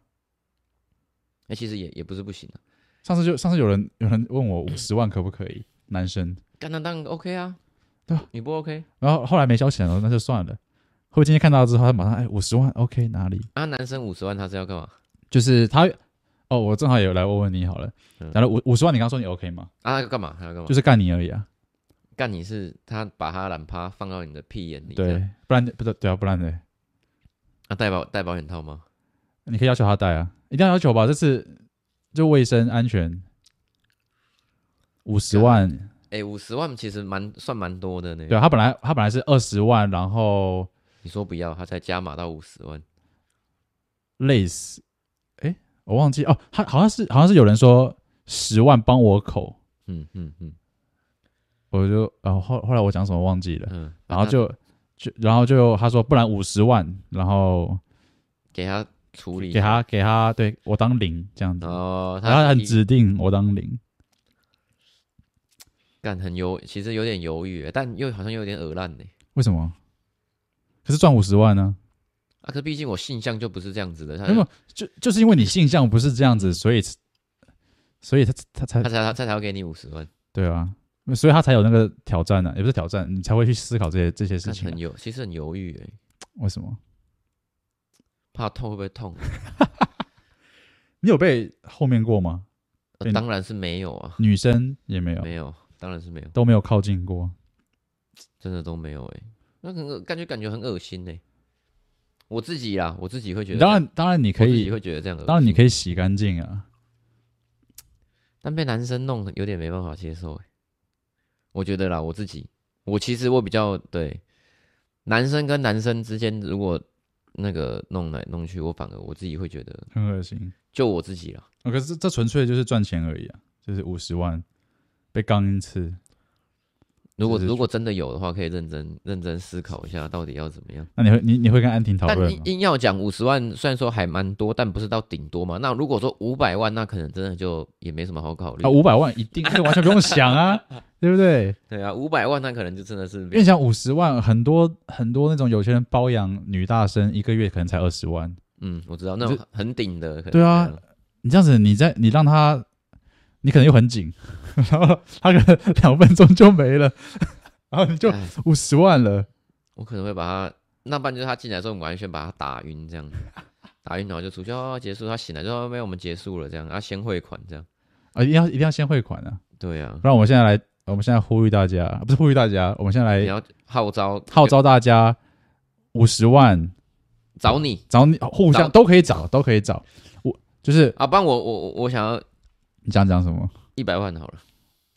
A: 哎，其实也也不是不行啊。
B: 上次就上次有人有人问我五十万可不可以？男生。
A: 干那当然 OK 啊。
B: 对吧，
A: 你不 OK，
B: 然后后来没消钱了，那就算了。会不会今天看到之后，他马上哎五十万 OK 哪里？
A: 啊，男生五十万他是要干嘛？
B: 就是他哦，我正好也来问问你好了。然后五五十万，你刚刚说你 OK 吗？
A: 啊，要干嘛？还要干嘛？
B: 就是干你而已啊。
A: 干你是他把他懒趴放到你的屁眼里，
B: 对，不然不对对啊，不然呢？
A: 啊，戴保戴保险套吗？
B: 你可以要求他戴啊，一定要要求吧，这是就卫生安全。五十万。
A: 哎，五十万其实蛮算蛮多的呢。
B: 对啊，他本来他本来是二十万，然后
A: 你说不要，他才加码到五十万。
B: 累死！哎，我忘记哦，他好像是好像是有人说十万帮我口，
A: 嗯嗯嗯，
B: 我就然后后后来我讲什么忘记了，嗯，然后就就然后就他说不然五十万，然后
A: 给他处理，
B: 给他给他对我当零这样子
A: 哦，
B: 他很指定我当零。
A: 干很犹，其实有点犹豫，但又好像有点耳烂呢。为
B: 什么？可是赚五十万呢？
A: 啊，可毕竟我性向就不是这样子的。
B: 没有，就就是因为你性向不是这样子，所以，所以他他才
A: 他才他才要给你五十万。
B: 对啊，所以他才有那个挑战呢，也不是挑战，你才会去思考这些这些事情。
A: 很犹，其实很犹豫哎。
B: 为什么？
A: 怕痛会不会痛？
B: 你有被后面过吗？
A: 当然是没有啊，
B: 女生也没有，
A: 没有。当然是没有，
B: 都没有靠近过，
A: 真的都没有哎、欸，那很感觉感觉很恶心呢、欸。我自己啦，我自己会觉得，
B: 当然当然你可以
A: 会觉得这样，
B: 当然你可以洗干净啊，
A: 但被男生弄有点没办法接受哎、欸。我觉得啦，我自己，我其实我比较对男生跟男生之间，如果那个弄来弄去，我反而我自己会觉得
B: 很恶心。
A: 就我自己啦，
B: 可是这纯粹就是赚钱而已啊，就是五十万。被刚一次，
A: 如果如果真的有的话，可以认真认真思考一下，到底要怎么样？
B: 那你会你你会跟安婷讨论吗？
A: 但硬要讲五十万，虽然说还蛮多，但不是到顶多嘛。那如果说五百万，那可能真的就也没什么好考虑。
B: 啊，五百万一定是完全不用想啊，对不对？
A: 对啊，五百万那可能就真的是。
B: 因为想五十万，很多很多那种有钱人包养女大生，一个月可能才二十万。
A: 嗯，我知道那种很顶的。
B: 对啊，你这样子，你在你让他。你可能又很紧，然后他可能两分钟就没了，然后你就五十万了。
A: 我可能会把他，那不然就是他进来之后，我们完全把他打晕，这样 打晕然后就出去哦，结束。他醒来之后，没有，我们结束了，这样啊，先汇款这样
B: 啊，一定要一定要先汇款啊。
A: 对啊，
B: 不然我们现在来，我们现在呼吁大家，不是呼吁大家，我们现在来，
A: 你要号召
B: 号召大家五十万，
A: 找你
B: 找你，互相都可以找，都可以找。我就是
A: 啊，不然我我我想要
B: 你想讲什么？
A: 一百万好了，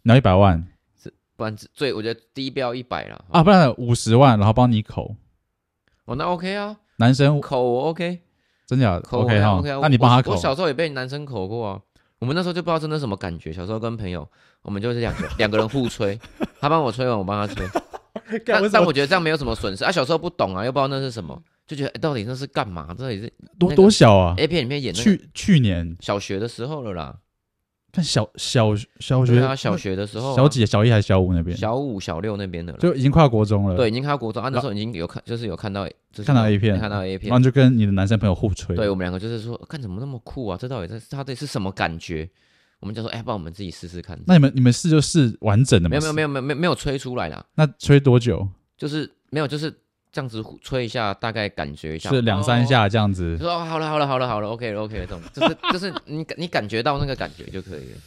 B: 拿一百万，
A: 不然最我觉得低标一百了
B: 啊，不然五十万，然后帮你口，
A: 哦，那 OK 啊，
B: 男生
A: 口我 OK，
B: 真假？的
A: 口
B: OK 哈
A: ，OK 啊，
B: 那你帮他口，
A: 我小时候也被男生口过啊，我们那时候就不知道真的什么感觉，小时候跟朋友，我们就是两个 两个人互吹，他帮我吹完，我帮他吹，但但我觉得这样没有什么损失。啊，小时候不懂啊，又不知道那是什么。就觉得、欸、到底那是干嘛？到底是
B: 多多小啊
A: ？A 片里面演的
B: 去去年。
A: 小学的时候了啦。
B: 看小小小学
A: 啊，小学的时候、啊，
B: 小几？小一还是小五那边？
A: 小五、小六那边的了，
B: 就已经快要国中了。
A: 对，已经快要国中啊。那时候已经有看，就是有看到，就是、
B: 看到 A 片，
A: 看到 A 片，
B: 然后就跟你的男生朋友互吹。
A: 对我们两个就是说，看怎么那么酷啊？这到底在他到底是什么感觉？我们就说，哎、欸，帮我们自己试试看。
B: 那你们你们试就试完整的吗？
A: 没有没有没有没有没有吹出来啦。
B: 那吹多久？
A: 就是没有就是。这样子吹一下，大概感觉一下，
B: 是两三下这样子。
A: 说、哦、好了，好了，好了，好了，OK 了，OK 了，这种就是 就是你你感觉到那个感觉就可以了。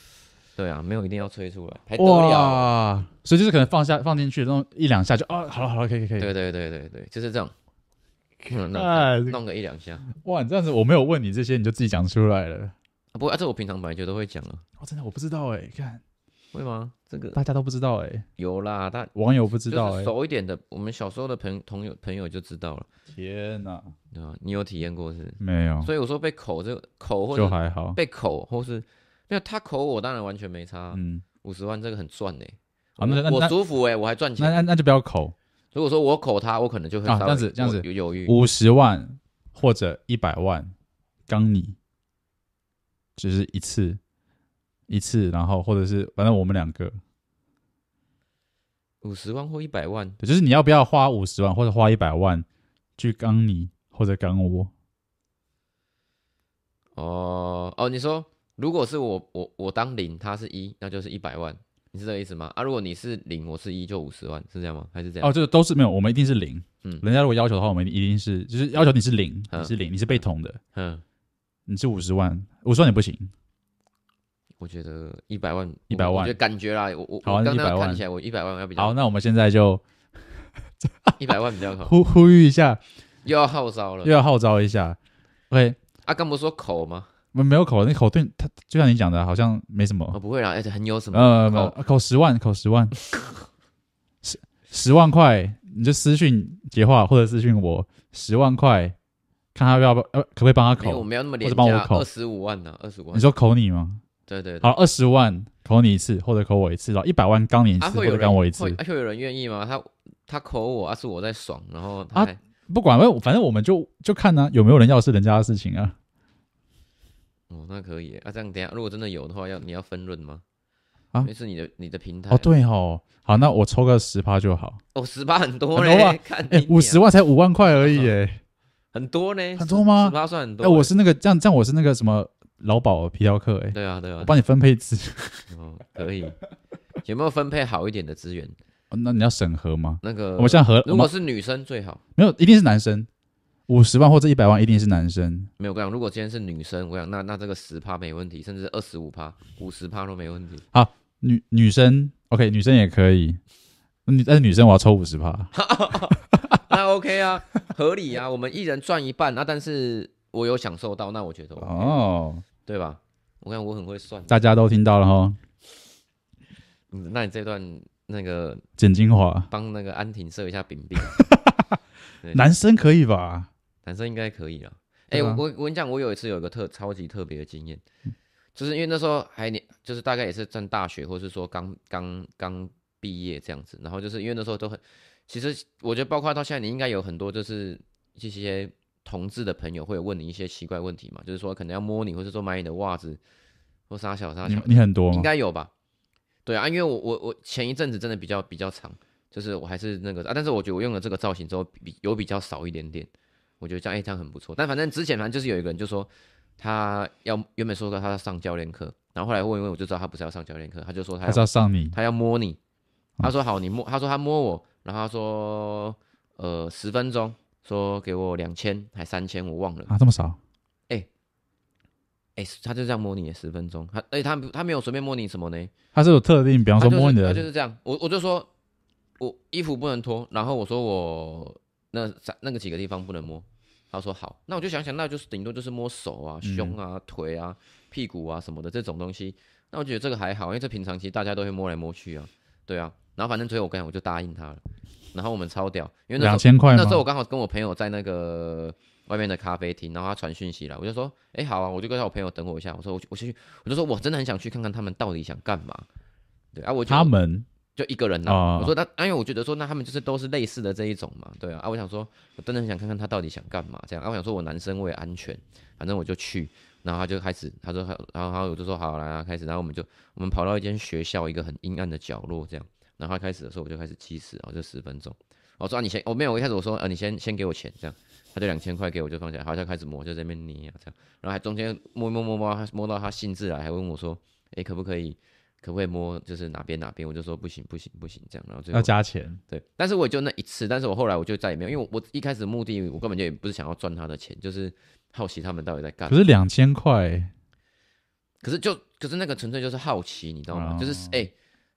A: 对啊，没有一定要吹出来，还得了。
B: 哇，所以就是可能放下放进去，弄一两下就啊，好了好了，可以可以可以。
A: 对对对对对，就是这样。弄弄个一两下。
B: 哇，你这样子我没有问你这些，你就自己讲出来了。
A: 不过啊，这我平常本来就都会讲了。
B: 哦，真的我不知道哎，看。
A: 会吗？这个
B: 大家都不知道哎、欸，
A: 有啦，但
B: 网友不知道哎、欸，
A: 熟一点的，我们小时候的朋朋友朋友就知道了。
B: 天哪，
A: 对吧？你有体验过是？
B: 没有。
A: 所以我说被口这个口或者
B: 就还好，
A: 被口或是没有他口我当然完全没差。嗯，五十万这个很赚哎、欸，
B: 好，那那
A: 我舒服哎、欸，我还赚钱。
B: 那那那就不要口。
A: 如果说我口他，我可能就会
B: 啊这样子这样子
A: 有犹豫。
B: 五十万或者一百万，刚你，只、就是一次一次，然后或者是反正我们两个。
A: 五十万或一百万，
B: 就是你要不要花五十万或者花一百万去刚你或者刚我？
A: 哦哦，你说如果是我我我当零，他是一，那就是一百万，你是这个意思吗？啊，如果你是零，我是一，就五十万，是这样吗？还是这样？
B: 哦，这个都是没有，我们一定是零。嗯，人家如果要求的话，我们一定是就是要求你是零，嗯、你是零，你是被捅的。嗯，你是五十万，五十万你不行。
A: 我觉得一百万，一
B: 百万，
A: 我觉得感觉啦，我我
B: 好啊，一百万
A: 看起来我一百万要比较
B: 好。那我们现在就
A: 一百万比较好，
B: 呼呼吁一下，
A: 又要号召了，
B: 又要号召一下。OK，
A: 阿，刚不是说口吗？
B: 没没有口，那口对他就像你讲的，好像没什么。
A: 哦，不会啦，而且很有什么？
B: 呃，口十万，口十万，十十万块，你就私讯杰化或者私讯我十万块，看他要不要，呃，可不可以帮他口？
A: 我没有那么廉
B: 价，帮我口
A: 二十五万呢？二十五万？
B: 你说口你吗？
A: 对对，对，
B: 好，二十万口你一次，或者口我一次，然后一百万刚你一次，或者刚我一次，
A: 会会有人愿意吗？他他口我，而是我在爽，然后他
B: 啊，不管，反正我们就就看呢、啊，有没有人要是人家的事情啊。
A: 哦，那可以啊，这样等下如果真的有的话，要你要分润吗？
B: 啊，
A: 那是你的你的平台
B: 哦，对哦，好，那我抽个十趴就好。
A: 哦，十趴很多嘞，
B: 哎，五十万才五万块而已，哎，
A: 很多呢，
B: 很多吗？
A: 十趴算很多。
B: 哎，我是那个这样这样，我是那个什么？劳保皮条客，哎，
A: 对啊，对啊，
B: 我帮你分配资
A: 源，哦，可以，有没有分配好一点的资源？
B: 那你要审核吗？
A: 那个，
B: 我们现在核，
A: 如果是女生最好，
B: 没有，一定是男生，五十万或者一百万一定是男生。
A: 没有，我跟你讲，如果今天是女生，我讲，那那这个十趴没问题，甚至二十五趴、五十趴都没问题。
B: 好，女女生，OK，女生也可以，女但是女生我要抽五十趴，
A: 那 OK 啊，合理啊，我们一人赚一半那，但是我有享受到，那我觉得、OK、哦。对吧？我看我很会算，
B: 大家都听到了哈。
A: 嗯，那你这段那个
B: 剪精华，
A: 帮那个安婷设一下饼饼。
B: 男生可以吧？
A: 男生应该可以了。哎、欸，我我我跟你讲，我有一次有一个特超级特别的经验，就是因为那时候还年，就是大概也是上大学，或是说刚刚刚毕业这样子。然后就是因为那时候都很，其实我觉得包括到现在，你应该有很多就是一些。同志的朋友会有问你一些奇怪问题嘛？就是说可能要摸你，或者说买你的袜子，或杀小杀小你。
B: 你很多吗？
A: 应该有吧？对啊，因为我我我前一阵子真的比较比较长，就是我还是那个啊，但是我觉得我用了这个造型之后比有比较少一点点，我觉得这样哎、欸、这样很不错。但反正之前反正就是有一个人就说他要原本说过他要上教练课，然后后来问一问我就知道他不是要上教练课，他就说他要，
B: 他要上你，
A: 他要摸你。他说好，你摸，他说他摸我，然后他说呃十分钟。说给我两千还三千，我忘了
B: 啊，这么少？
A: 哎、欸，哎、欸，他就这样摸你十分钟，他哎、欸、他他没有随便摸你什么呢？
B: 他是有特定，比方说摸你的，
A: 就是这样。我我就说我衣服不能脱，然后我说我那三那个几个地方不能摸，他说好，那我就想想，那就是顶多就是摸手啊、胸啊、腿啊、屁股啊什么的这种东西。那我觉得这个还好，因为这平常其实大家都会摸来摸去啊，对啊。然后反正最后我跟你讲，我就答应他了。然后我们超屌，因为那时候那时候我刚好跟我朋友在那个外面的咖啡厅，然后他传讯息来，我就说，哎，好啊，我就跟我朋友等我一下。我说我我去，我就说我真的很想去看看他们到底想干嘛。对啊，我他们。就一个人呐、啊，哦、我说那，因为我觉得说，那他们就是都是类似的这一种嘛，对啊，啊，我想说，我真的很想看看他到底想干嘛，这样，啊，我想说我男生我也安全，反正我就去，然后他就开始，他说，然后然后我就说好来啊，开始，然后我们就我们跑到一间学校一个很阴暗的角落，这样，然后他开始的时候我就开始计时啊，就十分钟，我说啊你先，我没有，我一开始我说呃你先先给我钱，这样，他就两千块给我就放下来，好像开始摸，就在那边捏啊这样，然后还中间摸摸摸摸，摸到他兴致来，还问我说，哎可不可以？可不可以摸？就是哪边哪边？我就说不行不行不行，这样，然后最后
B: 要加钱。对，
A: 但是我也就那一次，但是我后来我就再也没有，因为我一开始目的我根本就也不是想要赚他的钱，就是好奇他们到底在干。
B: 可是两千块，
A: 可是就可是那个纯粹就是好奇，你知道吗？哦、就是哎，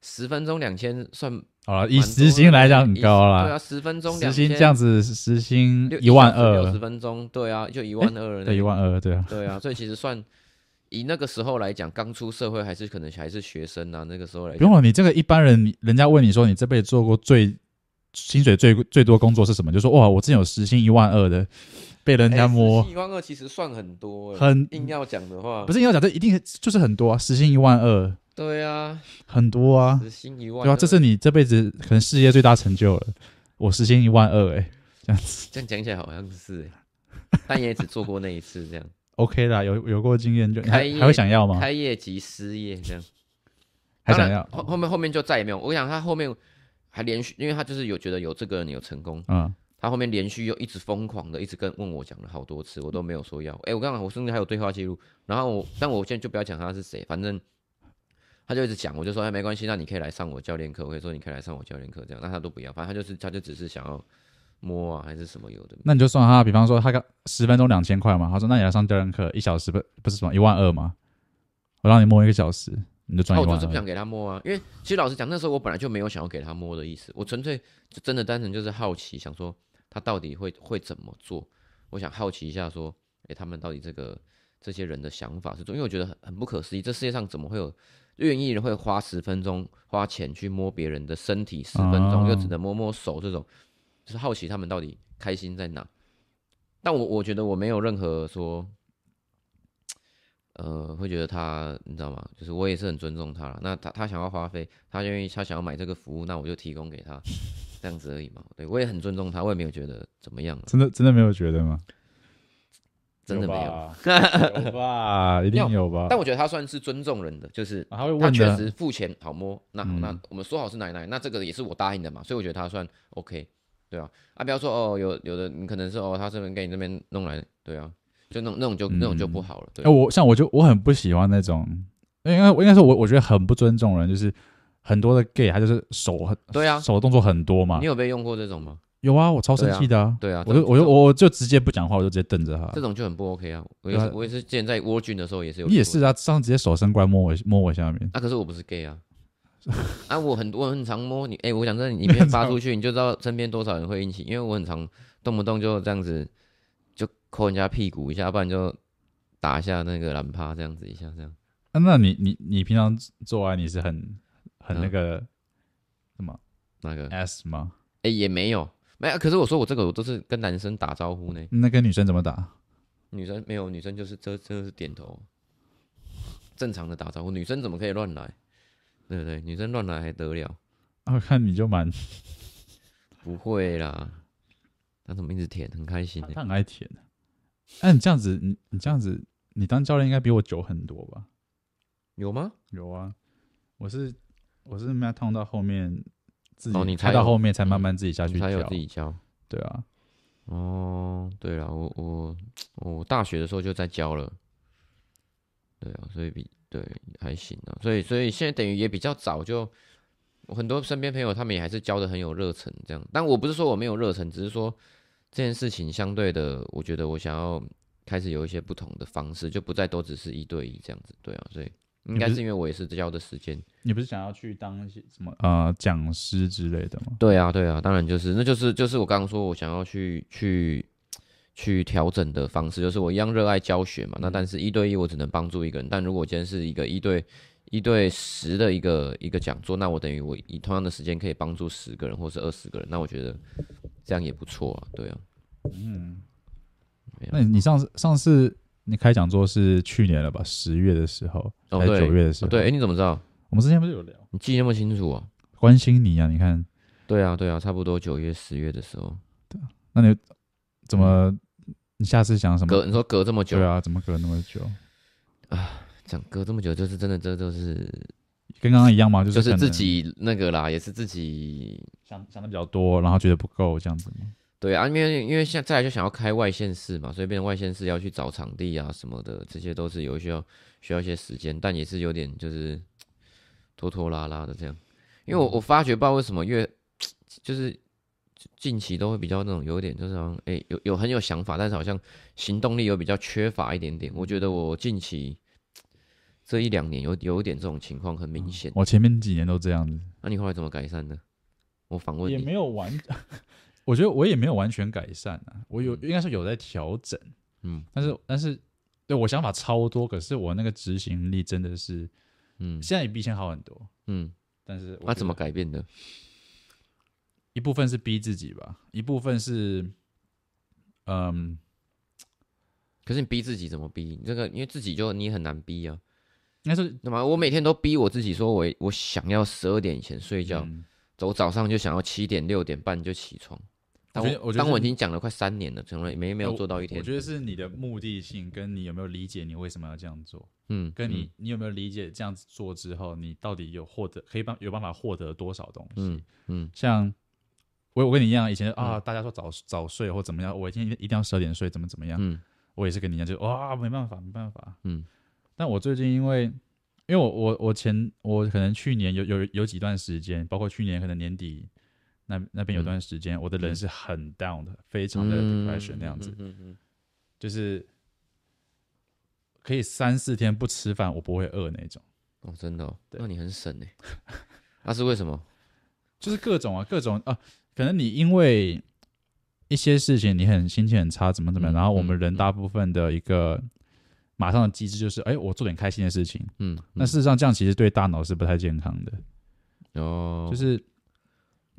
A: 十分钟两千算
B: 好了，以时薪来讲很高了。
A: 对啊，十分钟
B: 时薪这样子，时薪一万二，
A: 六十分钟，对啊，就一万二，
B: 对一万二，对啊，
A: 对啊，所以其实算。以那个时候来讲，刚出社会还是可能还是学生啊。那个时候来讲，
B: 不用你这个一般人，人家问你说你这辈子做过最薪水最最多工作是什么？就说哇，我之前有时薪一万二的，被人家摸。
A: 欸、一万二其实算很多，
B: 很
A: 硬要讲的话，
B: 不是硬要讲，这一定就是很多啊。时薪一万二，
A: 对啊，
B: 很多啊。
A: 时薪一万，
B: 对啊，这是你这辈子可能事业最大成就了。我时薪一万二，哎，这样子，
A: 这样讲起来好像是，但也只做过那一次这样。
B: OK 啦，有有过经验就还会想要吗？
A: 开业即失业这样，
B: 还想要
A: 后后面后面就再也没有。我想他后面还连续，因为他就是有觉得有这个人有成功，嗯，他后面连续又一直疯狂的一直跟问我讲了好多次，我都没有说要。哎、欸，我刚刚我甚至还有对话记录，然后我但我现在就不要讲他是谁，反正他就一直讲，我就说哎没关系，那你可以来上我教练课，我可以说你可以来上我教练课这样，那他都不要，反正他就是他就只是想要。摸啊，还是什么有的？
B: 那你就算他，比方说他刚十分钟两千块嘛。他说，那你来上教练课一小时不不是什么一万二吗？我让你摸一个小时，你就赚一万二。
A: 我就是不想给他摸啊，因为其实老实讲，那时候我本来就没有想要给他摸的意思，我纯粹就真的单纯就是好奇，想说他到底会会怎么做。我想好奇一下，说，哎，他们到底这个这些人的想法是怎？因为我觉得很很不可思议，这世界上怎么会有愿意人会花十分钟花钱去摸别人的身体十分钟，哦、又只能摸摸手这种？就是好奇他们到底开心在哪，但我我觉得我没有任何说，呃，会觉得他你知道吗？就是我也是很尊重他了。那他他想要花费，他愿意他想要买这个服务，那我就提供给他，这样子而已嘛。对，我也很尊重他，我也没有觉得怎么样。
B: 真的真的没有觉得吗？
A: 真的没有，
B: 有吧？一定有吧？
A: 但我觉得他算是尊重人的，就是他确实付钱好摸。那好那我们说好是奶奶，那这个也是我答应的嘛，所以我觉得他算 OK。对啊，啊，不要说哦，有有的你可能是哦，他这边给你这边弄来，对啊，就那种那种就、嗯、那种就不好了。对，
B: 我像我就我很不喜欢那种，因为我应该说我我觉得很不尊重人，就是很多的 gay 他就是手很对啊，手的动作很多嘛。
A: 你有被用过这种吗？
B: 有啊，我超生气的啊。
A: 对啊，
B: 我就我就我就直接不讲话，我就直接瞪着他。
A: 这种就很不 OK 啊。我也是，我也是之前在窝军的时候也是有。
B: 你也是啊，上次直接手伸过来摸我摸我下面。
A: 啊，可是我不是 gay 啊。啊，我很多很常摸你，哎、欸，我想说你影片发出去，你就知道身边多少人会引起，因为我很常动不动就这样子，就抠人家屁股一下，不然就打一下那个懒趴，这样子一下这样。
B: 啊，那你你你平常做爱你是很很那个什么
A: 那个
B: S 吗？
A: 哎、欸，也没有，没有。可是我说我这个我都是跟男生打招呼呢。
B: 那跟女生怎么打？
A: 女生没有，女生就是这这是点头，正常的打招呼。女生怎么可以乱来？对不对，女生乱来还得了？
B: 我、啊、看你就蛮
A: 不会啦，他怎么一直舔，很开心。
B: 他很爱舔。哎、啊，你这样子，你你这样子，你当教练应该比我久很多吧？
A: 有吗？
B: 有啊，我是我是慢慢痛到后面自己，哦，你才到后面才慢慢自己下去教，才有
A: 自己教。
B: 对啊。
A: 哦，对了，我我我大学的时候就在教了。对啊，所以比。对，还行啊，所以所以现在等于也比较早就，我很多身边朋友他们也还是教的很有热忱这样，但我不是说我没有热忱，只是说这件事情相对的，我觉得我想要开始有一些不同的方式，就不再都只是一对一这样子，对啊，所以应该是因为我也是教的时间，
B: 你不是想要去当一些什么呃讲师之类的吗？
A: 对啊，对啊，当然就是，那就是就是我刚刚说我想要去去去调整的方式，就是我一样热爱教学嘛，那但是一对一我只能帮助一个人，但如果今天是一个一对一对十的一个一个讲座，那我等于我以同样的时间可以帮助十个人或是二十个人，那我觉得这样也不错啊，对啊，
B: 嗯，那你上次上次你开讲座是去年了吧？十月的时候，哦，还是九月的时候？
A: 对，哎，你怎么知道？
B: 我们之前不是有聊？
A: 你记那么清楚啊？
B: 关心你啊！你看，
A: 对啊，对啊，差不多九月、十月的时候。
B: 对，那你怎么？你下次想什么？
A: 隔你说隔这么久？
B: 对啊，怎么隔那么久？
A: 啊，讲隔这么久，就是真的，这就是
B: 跟刚刚一样吗？就是
A: 就是自己那个啦，也是自己
B: 想想的比较多，然后觉得不够这样子吗？
A: 对啊，因为因为现在就想要开外县市嘛，所以变成外县市要去找场地啊什么的，这些都是有需要需要一些时间，但也是有点就是拖拖拉拉的这样。因为我我发觉不知道为什么越就是近期都会比较那种有点就是好像哎、欸、有有很有想法，但是好像行动力又比较缺乏一点点。我觉得我近期这一两年有有一点这种情况很明显。
B: 我前面几年都这样子，
A: 那你后来怎么改善的？我访问你
B: 也没有完，我觉得我也没有完全改善啊。我有应该是有在调整，嗯，但是但是对我想法超多，可是我那个执行力真的是，嗯，现在也比以前好很多，嗯。但是
A: 那怎么改变的？
B: 一部分是逼自己吧，一部分是，嗯，
A: 可是你逼自己怎么逼？你这个因为自己就你很难逼啊。
B: 应该是
A: 那么我每天都逼我自己，说我我想要十二点以前睡觉，走、嗯、早上就想要七点六点半就起床。我觉得，我觉得当我已经讲了快三年了，从来没没有做到一天。
B: 我觉得是你的目的性，跟你有没有理解你为什么要这样做，嗯，跟你你有没有理解这样子做之后，你到底有获得可以帮有办法获得多少东西？嗯嗯，像我我跟你一样，以前啊，大家说早早睡或怎么样，我今天一定要十二点睡，怎么怎么样？嗯，我也是跟你一样，就哇，没办法，没办法，嗯。但我最近因为因为我我我前我可能去年有有有几段时间，包括去年可能年底。那那边有段时间，嗯、我的人是很 down 的，嗯、非常的 depression 那样子，嗯嗯嗯、就是可以三四天不吃饭，我不会饿那种。
A: 哦，真的、哦？对那你很省呢？那、啊、是为什么？
B: 就是各种啊，各种啊，可能你因为一些事情，你很心情很差，怎么怎么样，嗯、然后我们人大部分的一个马上的机制就是，哎、欸，我做点开心的事情。嗯，那、嗯、事实上这样其实对大脑是不太健康的。哦，就是。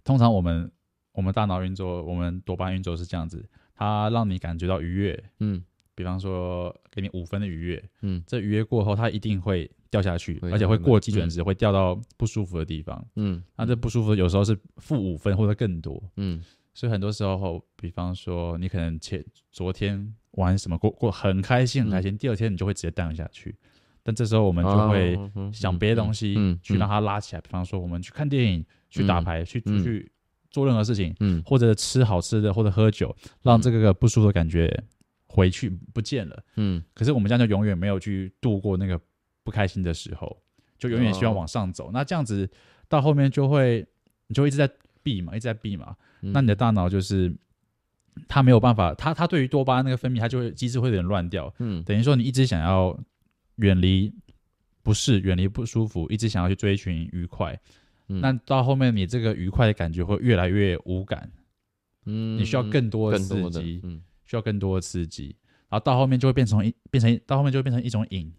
B: 通常我们我们大脑运作，我们多巴胺运作是这样子，它让你感觉到愉悦，嗯，比方说给你五分的愉悦，嗯，这愉悦过后，它一定会掉下去，而且会过基准值，会掉到不舒服的地方，嗯，那这不舒服有时候是负五分或者更多，嗯，所以很多时候，比方说你可能前昨天玩什么过过很开心很开心，第二天你就会直接 down 下去，但这时候我们就会想别的东西去让它拉起来，比方说我们去看电影。去打牌，去出去做任何事情，嗯，或者吃好吃的，或者喝酒，让这个不舒服的感觉回去不见了，嗯。可是我们这样就永远没有去度过那个不开心的时候，就永远希望往上走。那这样子到后面就会，你就一直在避嘛，一直在避嘛。那你的大脑就是，它没有办法，它它对于多巴胺那个分泌，它就会机制会有点乱掉，嗯。等于说你一直想要远离不适，远离不舒服，一直想要去追寻愉快。嗯、那到后面，你这个愉快的感觉会越来越无感，嗯，你需要更多的刺激，嗯，需要更多的刺激，然后到后面就会变成一变成到后面就会变成一种瘾，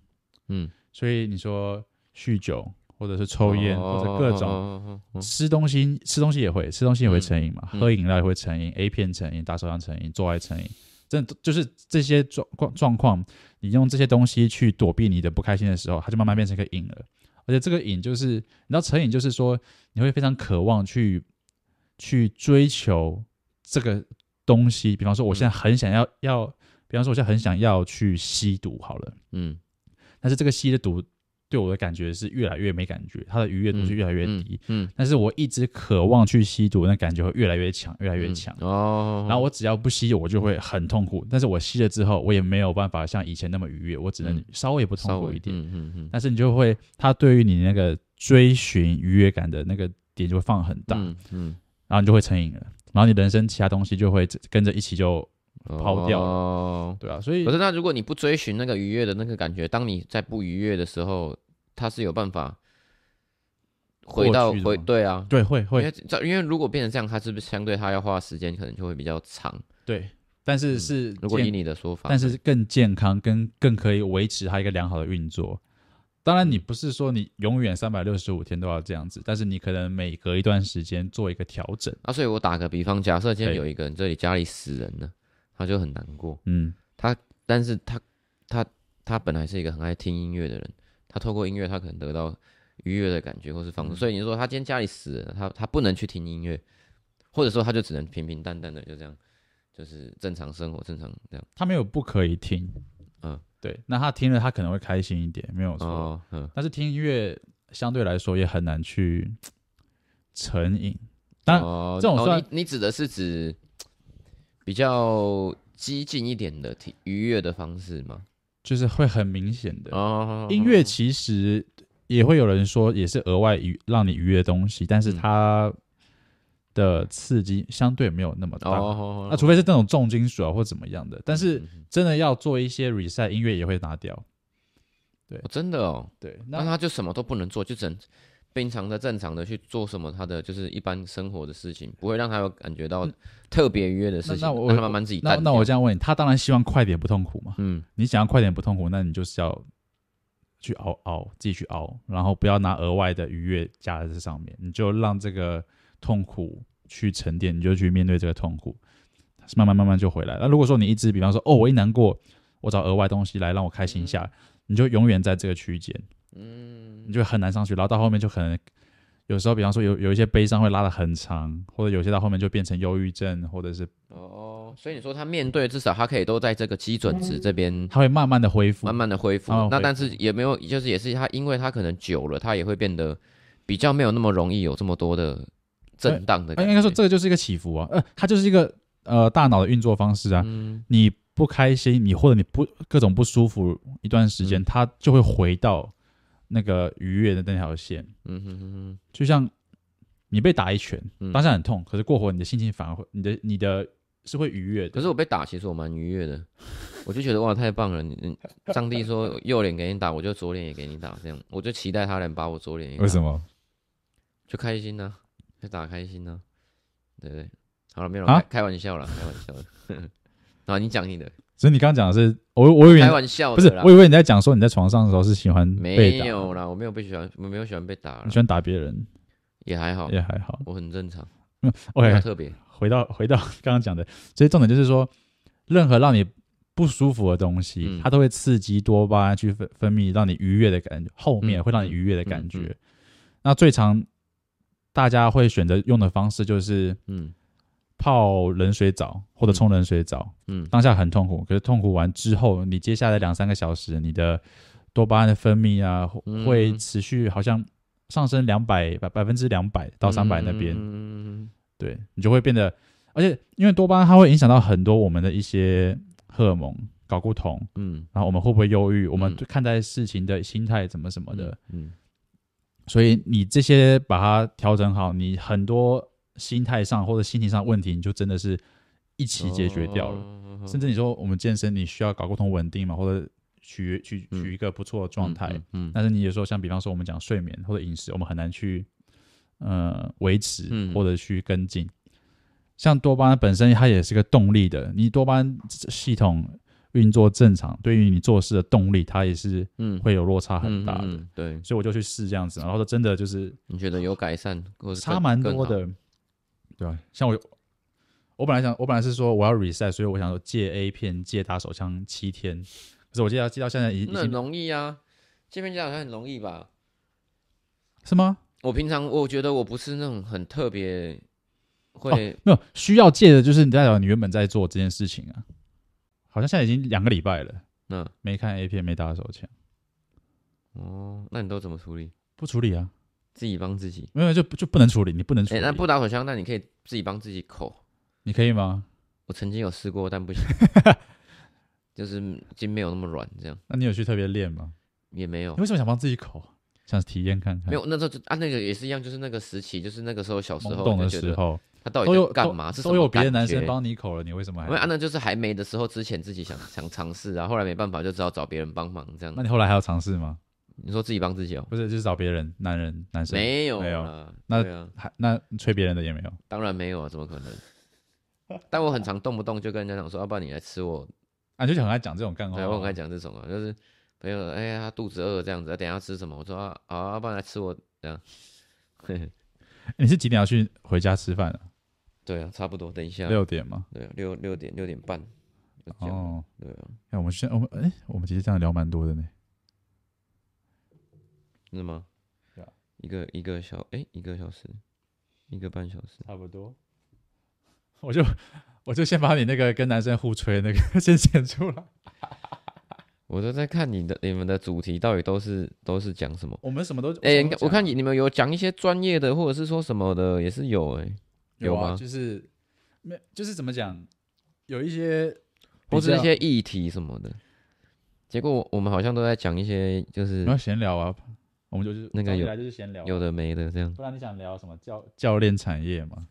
B: 嗯，所以你说酗酒或者是抽烟、哦、或者各种、哦哦、吃东西，吃东西也会吃东西也会成瘾嘛，嗯、喝饮料也会成瘾、嗯、，A 片成瘾，打手枪成瘾，做爱成瘾，真的就是这些状况状况，你用这些东西去躲避你的不开心的时候，它就慢慢变成一个瘾了。而且这个瘾就是，你知道成瘾就是说，你会非常渴望去去追求这个东西。比方说，我现在很想要要，比方说，我现在很想要去吸毒，好了，嗯，但是这个吸的毒。对我的感觉是越来越没感觉，它的愉悦度是越来越低。嗯，嗯嗯，但是我一直渴望去吸毒，那感觉会越来越强，越来越强。嗯、哦，然后我只要不吸，我就会很痛苦。但是我吸了之后，我也没有办法像以前那么愉悦，我只能稍微不痛苦一点。嗯嗯嗯。嗯，但是你就会，它对于你那个追寻愉悦感的那个点就会放很大。嗯，嗯，然后你就会成瘾了，然后你人生其他东西就会跟着一起就抛掉了。哦，对啊，所以
A: 可是那如果你不追寻那个愉悦的那个感觉，当你在不愉悦的时候。它是有办法回到回对啊，
B: 对会会，
A: 因为因为如果变成这样，它是不是相对它要花时间可能就会比较长？
B: 对但是是、嗯、
A: 如果以你的说法，
B: 但是更健康，跟更可以维持它一个良好的运作。当然，你不是说你永远三百六十五天都要这样子，但是你可能每隔一段时间做一个调整。
A: 啊，所以我打个比方，假设今天有一个人这里家里死人了，他就很难过。嗯，他，但是他，他，他本来是一个很爱听音乐的人，他透过音乐，他可能得到愉悦的感觉或是放松。嗯、所以你说他今天家里死了，他他不能去听音乐，或者说他就只能平平淡淡的就这样，就是正常生活，正常这样。
B: 他没有不可以听，嗯。对，那他听了他可能会开心一点，没有错。哦、嗯，但是听音乐相对来说也很难去 成瘾。但这种算、哦、
A: 你，你指的是指比较激进一点的体愉悦的方式吗？
B: 就是会很明显的。哦，音乐其实也会有人说也是额外娱让你愉悦的东西，但是它。的刺激相对没有那么大，那、哦啊、除非是那种重金属啊或怎么样的，但是真的要做一些 reset 音乐也会拿掉。对，
A: 哦、真的哦，
B: 对，
A: 那他就什么都不能做，就只能平常的正常的去做什么他的就是一般生活的事情，不会让他有感觉到特别愉悦的事情。那，那我让他慢慢自己那。
B: 那我这样问你，他当然希望快点不痛苦嘛？嗯，你想要快点不痛苦，那你就是要去熬熬，自己去熬，然后不要拿额外的愉悦加在这上面，你就让这个。痛苦去沉淀，你就去面对这个痛苦，慢慢慢慢就回来。那如果说你一直，比方说，哦，我一难过，我找额外东西来让我开心一下，嗯、你就永远在这个区间，嗯，你就很难上去。然后到后面就可能，有时候，比方说有有一些悲伤会拉得很长，或者有些到后面就变成忧郁症，或者是
A: 哦，所以你说他面对至少他可以都在这个基准值这边，
B: 他会慢慢的恢复，
A: 慢慢的恢复。那但是也没有，就是也是他，因为他可能久了，他也会变得比较没有那么容易有这么多的。震荡的，
B: 应该说这个就是一个起伏啊，呃，它就是一个呃大脑的运作方式啊。嗯、你不开心，你或者你不各种不舒服一段时间，嗯、它就会回到那个愉悦的那条线。嗯哼哼哼，就像你被打一拳，嗯、当下很痛，可是过会你的心情反而会，你的你的是会愉悦的。
A: 可是我被打，其实我蛮愉悦的，我就觉得哇太棒了。你上帝说右脸给你打，我就左脸也给你打，这样我就期待他能把我左脸。
B: 为什么？
A: 就开心呢、啊。就打开心呢、啊，对对，好了，没有了，啊、开开玩笑了，开玩笑的。啊，你讲你的，
B: 所以你刚刚讲的是，我我以为
A: 开玩笑，
B: 不是，我以为你在讲说你在床上的时候是喜欢被打。
A: 没有啦，我没有被喜欢，我没有喜欢被打。
B: 你喜欢打别人，
A: 也还好，
B: 也还好，
A: 我很正常。
B: 嗯，OK，
A: 特别
B: 回到回到 刚刚讲的，所以重点就是说，任何让你不舒服的东西，嗯、它都会刺激多巴胺去分分泌，让你愉悦的感觉，后面会让你愉悦的感觉。那最常。大家会选择用的方式就是，嗯，泡冷水澡或者冲冷水澡，嗯，当下很痛苦，可是痛苦完之后，你接下来两三个小时，你的多巴胺的分泌啊，会持续好像上升两百百百分之两百到三百那边，嗯，对，你就会变得，而且因为多巴胺它会影响到很多我们的一些荷尔蒙，睾固酮，嗯，然后我们会不会忧郁，我们看待事情的心态怎么什么的，嗯。所以你这些把它调整好，你很多心态上或者心情上问题，你就真的是一起解决掉了。哦、甚至你说我们健身，你需要搞沟通稳定嘛，或者取取取一个不错的状态。嗯嗯嗯、但是你有时候像比方说我们讲睡眠或者饮食，我们很难去呃维持或者去跟进。嗯、像多巴胺本身它也是个动力的，你多巴胺系统。运作正常，对于你做事的动力，它也是嗯会有落差很大的。对，所以我就去试这样子，然后说真的就是
A: 你觉得有改善，
B: 差蛮多的，对吧？像我，我本来想，我本来是说我要 reset，所以我想说戒 A 片、戒打手枪七天，可是我记得记到现在已经
A: 很容易啊，戒片戒好像很容易吧？
B: 是吗？
A: 我平常我觉得我不是那种很特别会、
B: 哦、没有需要戒的，就是你代表你原本在做这件事情啊。好像现在已经两个礼拜了，嗯，没看 A 片，没打手枪。
A: 哦，那你都怎么处理？
B: 不处理啊，
A: 自己帮自己。
B: 没有就就不能处理，你不能处理。
A: 欸、那不打手枪，那你可以自己帮自己口。
B: 你可以吗？
A: 我曾经有试过，但不行，就是筋没有那么软，这样。
B: 那你有去特别练吗？
A: 也没有。
B: 你为什么想帮自己口？想体验看看？
A: 没有，那时候就啊，那个也是一样，就是那个时期，就是那个时候小时候
B: 懂的时候。
A: 他到底在干嘛？
B: 都有别的男生帮你口了，你为什么还？
A: 因为啊，那就是还没的时候，之前自己想想尝试啊，后来没办法，就只好找别人帮忙这样。
B: 那你后来还要尝试吗？
A: 你说自己帮自己哦？
B: 不是，就是找别人，男人、男生。
A: 没有，
B: 没有。那还那吹别人的也没有？
A: 当然没有啊，怎么可能？但我很常动不动就跟人家讲说，要不然你来吃我，
B: 啊，就很爱讲这种干话。
A: 对，我很爱讲这种啊，就是朋友，哎呀，他肚子饿这样子，等下要吃什么？我说啊，啊，要不然来吃我这样。
B: 你是几点要去回家吃饭啊？
A: 对啊，差不多，等一下
B: 六点吗？
A: 对啊，六六点六点半。哦，对啊，
B: 那我们现我们哎，我们其实这样聊蛮多的呢。
A: 是吗？对啊，一个一个小哎，一个小时，一个半小时，
B: 差不多。我就我就先把你那个跟男生互吹那个 先剪出来。
A: 我都在看你的你们的主题到底都是都是讲什么？
B: 我们什么都
A: 哎，我看你你们有讲一些专业的，或者是说什么的，也是有哎。
B: 有啊，就是没，就是怎么讲，有一些
A: 或是一些议题什么的，结果我们好像都在讲一些，就是
B: 闲聊啊，我们就是
A: 那个有
B: 就是闲聊，
A: 有的没的这样。
B: 不然你想聊什么教教练产业吗？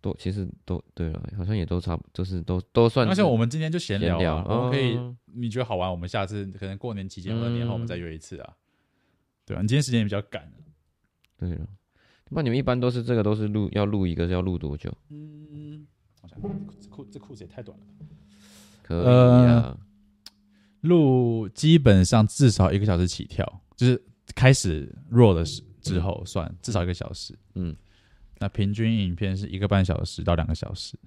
A: 都其实都对了，好像也都差不，就是都都算。
B: 而且我们今天就闲聊聊，我们可以，你觉得好玩，我们下次可能过年期间或者年后我们再约一次啊。对啊，你今天时间也比较赶。
A: 对了。那你们一般都是这个都是录要录一个是要录多久？
B: 嗯，我想这裤这裤子也太短了。
A: 可以啊，
B: 录、呃、基本上至少一个小时起跳，就是开始 roll 的时之后算至少一个小时。嗯，那平均影片是一个半小时到两个小时。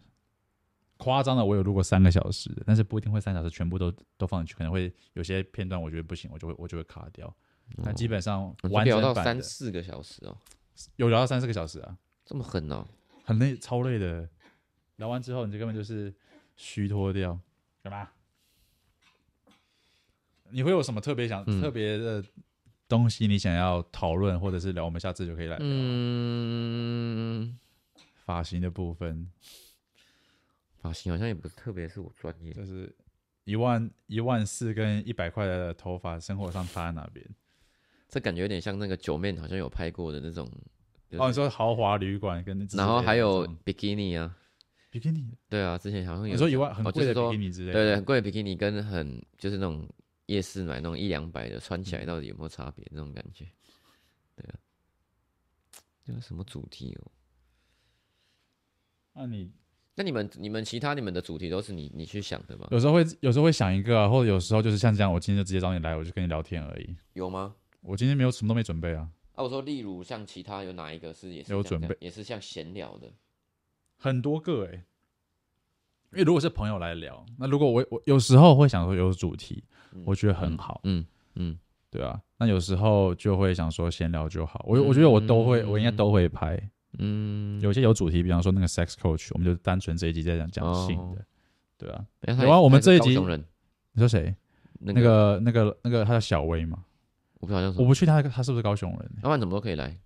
B: 夸张的我有录过三个小时，但是不一定会三小时全部都都放进去，可能会有些片段我觉得不行，我就会我就会卡掉。那、哦、基本上完
A: 到三四个小时哦。
B: 有聊到三四个小时啊，
A: 这么狠哦，
B: 很累，超累的。聊完之后，你这根本就是虚脱掉，干嘛？你会有什么特别想、嗯、特别的东西，你想要讨论或者是聊？我们下次就可以来聊。嗯，发型的部分，
A: 发型好像也不是特别是我专业，
B: 就是一万一万四跟一百块的头发，生活上差在哪边？
A: 这感觉有点像那个九妹好像有拍过的那种，
B: 就是、哦，你说豪华旅馆跟那，
A: 然后还有比基尼啊，
B: 比基尼，
A: 对啊，之前好像有
B: 你说一万很贵的比基尼之类的，
A: 对对，很贵的比基尼跟很就是那种夜市买那种一两百的穿起来到底有没有差别那种感觉？对啊，这个什么主题哦？
B: 那你
A: 那你们你们其他你们的主题都是你你去想的吗？
B: 有时候会有时候会想一个啊，或者有时候就是像这样，我今天就直接找你来，我就跟你聊天而已。
A: 有吗？
B: 我今天没有什么都没准备啊。
A: 啊，我说，例如像其他有哪一个是也是
B: 有准备，
A: 也是像闲聊的，
B: 很多个哎、欸。因为如果是朋友来聊，那如果我我有时候会想说有主题，嗯、我觉得很好，嗯嗯，嗯，对啊。那有时候就会想说闲聊就好，我我觉得我都会，嗯、我应该都会拍，嗯。有些有主题，比方说那个 sex coach，我们就单纯这一集在讲讲性的，哦、对啊。有啊，我们这一集，你说谁？那个那个那个他叫小薇嘛。我不知道，我不确定他他是不是高雄人，要不然怎么都可以来。